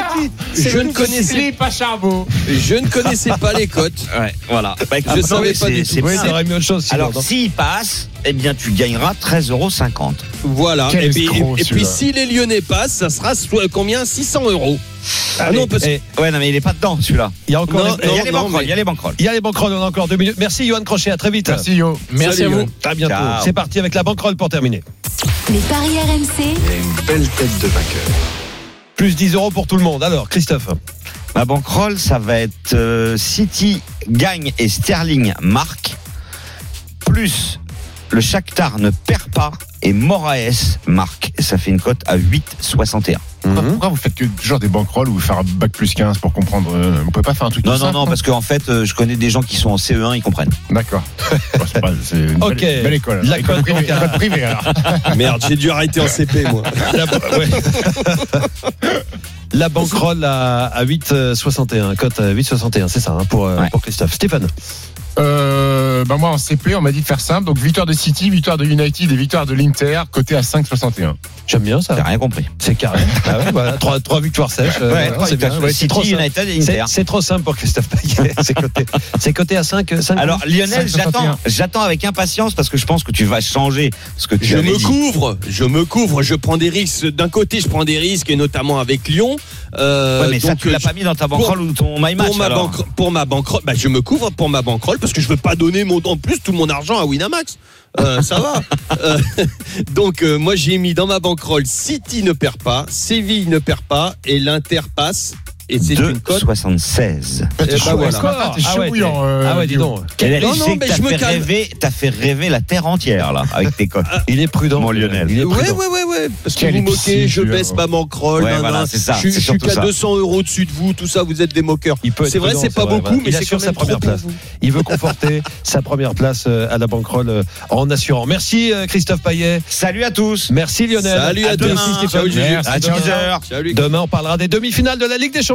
Je ne connaissais, Philippe Pacharbeau. je ne connaissais pas les cotes. *laughs* Ouais, voilà. Bah, écoute, Je non, savais pas du tout. c'est pas- autre chose. sinon, Alors, s'il passe, eh bien, tu gagneras 13,50 euros. Voilà. Quel Et puis, escroc, et- et puis celui-là. si les Lyonnais passent, ça sera soit- combien? 600 euros. Ah non, parce que Eh, ouais, non, mais il est pas dedans, celui-là. Il y a encore Non, les- Il y a les mais- il y a les banquerolles. il y a les banquerolles, on a encore deux minutes. Merci Johan Crochet, à très vite. Merci, Yo. Merci Salut, à vous. À bientôt. Ciao. C'est parti avec la banquerolle pour terminer. Les paris RMC, une belle tête de vainqueur. Plus 10 euros pour tout le monde. Alors, Christophe. Ma banquerolle, ça va être euh, City gagne et Sterling marque. Plus le Shakhtar ne perd pas et Moraes marque. Et ça fait une cote à 8,61. Pourquoi, pourquoi vous faites que toujours des banquerolles ou vous faire un bac plus 15 pour comprendre euh, Vous pouvez pas faire un truc Non, comme non, ça non, parce qu'en fait, euh, je connais des gens qui sont en CE1, ils comprennent. D'accord. *laughs* Bon, c'est pas- c'est une Ok. belle, belle école. La école cote, privée, à- alors. *laughs* merde, j'ai dû arrêter en CP moi. *laughs* La, ouais. La banquerolle à, à 8,61. Cote à 8,61, c'est ça hein, pour, euh, Ouais. pour Christophe. Stéphane. Euh, bah moi en CP, on m'a dit de faire simple. Donc victoire de City, victoire de United et victoire de l'Inter, côté à 5,61. J'aime bien T'as ça. rien compris. C'est carré. *laughs* Ah ouais, voilà, trois, trois victoires sèches. euh, Ouais, trois bien. City, trop simple. United et C'est- Inter. C'est trop simple pour Christophe Payet. *laughs* C'est coté, à 5, 5 Alors Lionel, 5,61. j'attends, j'attends avec impatience parce que je pense que tu vas changer ce que tu Je avais me dit. couvre, je me couvre, je prends des risques. D'un côté, je prends des risques, et notamment avec Lyon. Euh, Ouais, mais ça, tu l'as je- pas mis dans ta banquerolle ou ton my match pour ma, alors. banque, pour ma banquerolle, bah, je me couvre pour ma banquerolle parce que je veux pas donner mon, en plus tout mon argent à Winamax. Euh, ça va. *laughs* Euh, donc euh, moi j'ai mis dans ma banquerolle City ne perd pas, Séville ne perd pas et l'Inter passe. Et c'est une cote. 2,76. Eh ben chaud, voilà. ce matin, t'es Ah chaud ouais, bouillant, t'es- euh, ah ouais, dis donc. Et là, Non, non, mais je me fait calme. rêver, t'as fait rêver la terre entière là avec tes cotes. Il est prudent. Mon Lionel. Il est prudent. ouais, ouais, ouais. Parce que Quel vous moquez, je baisse ma banquerolle. Ouais, voilà, c'est ça, Je, suis- c'est je suis surtout qu'à ça. 200 euros dessus de vous, tout ça, vous êtes des moqueurs. Il peut être C'est vrai, c'est pas beaucoup, mais il c'est assure quand sa même première trop pour place. Il veut conforter *laughs* sa première place à la banquerolle euh, en assurant. Merci euh, Christophe Payet. Salut à tous. Merci Lionel. Salut à, tous. demain. Ciao, Stéphane. Juju. Merci, À ciao. 10h. Salut. Demain, on parlera des demi-finales de la Ligue des Champions.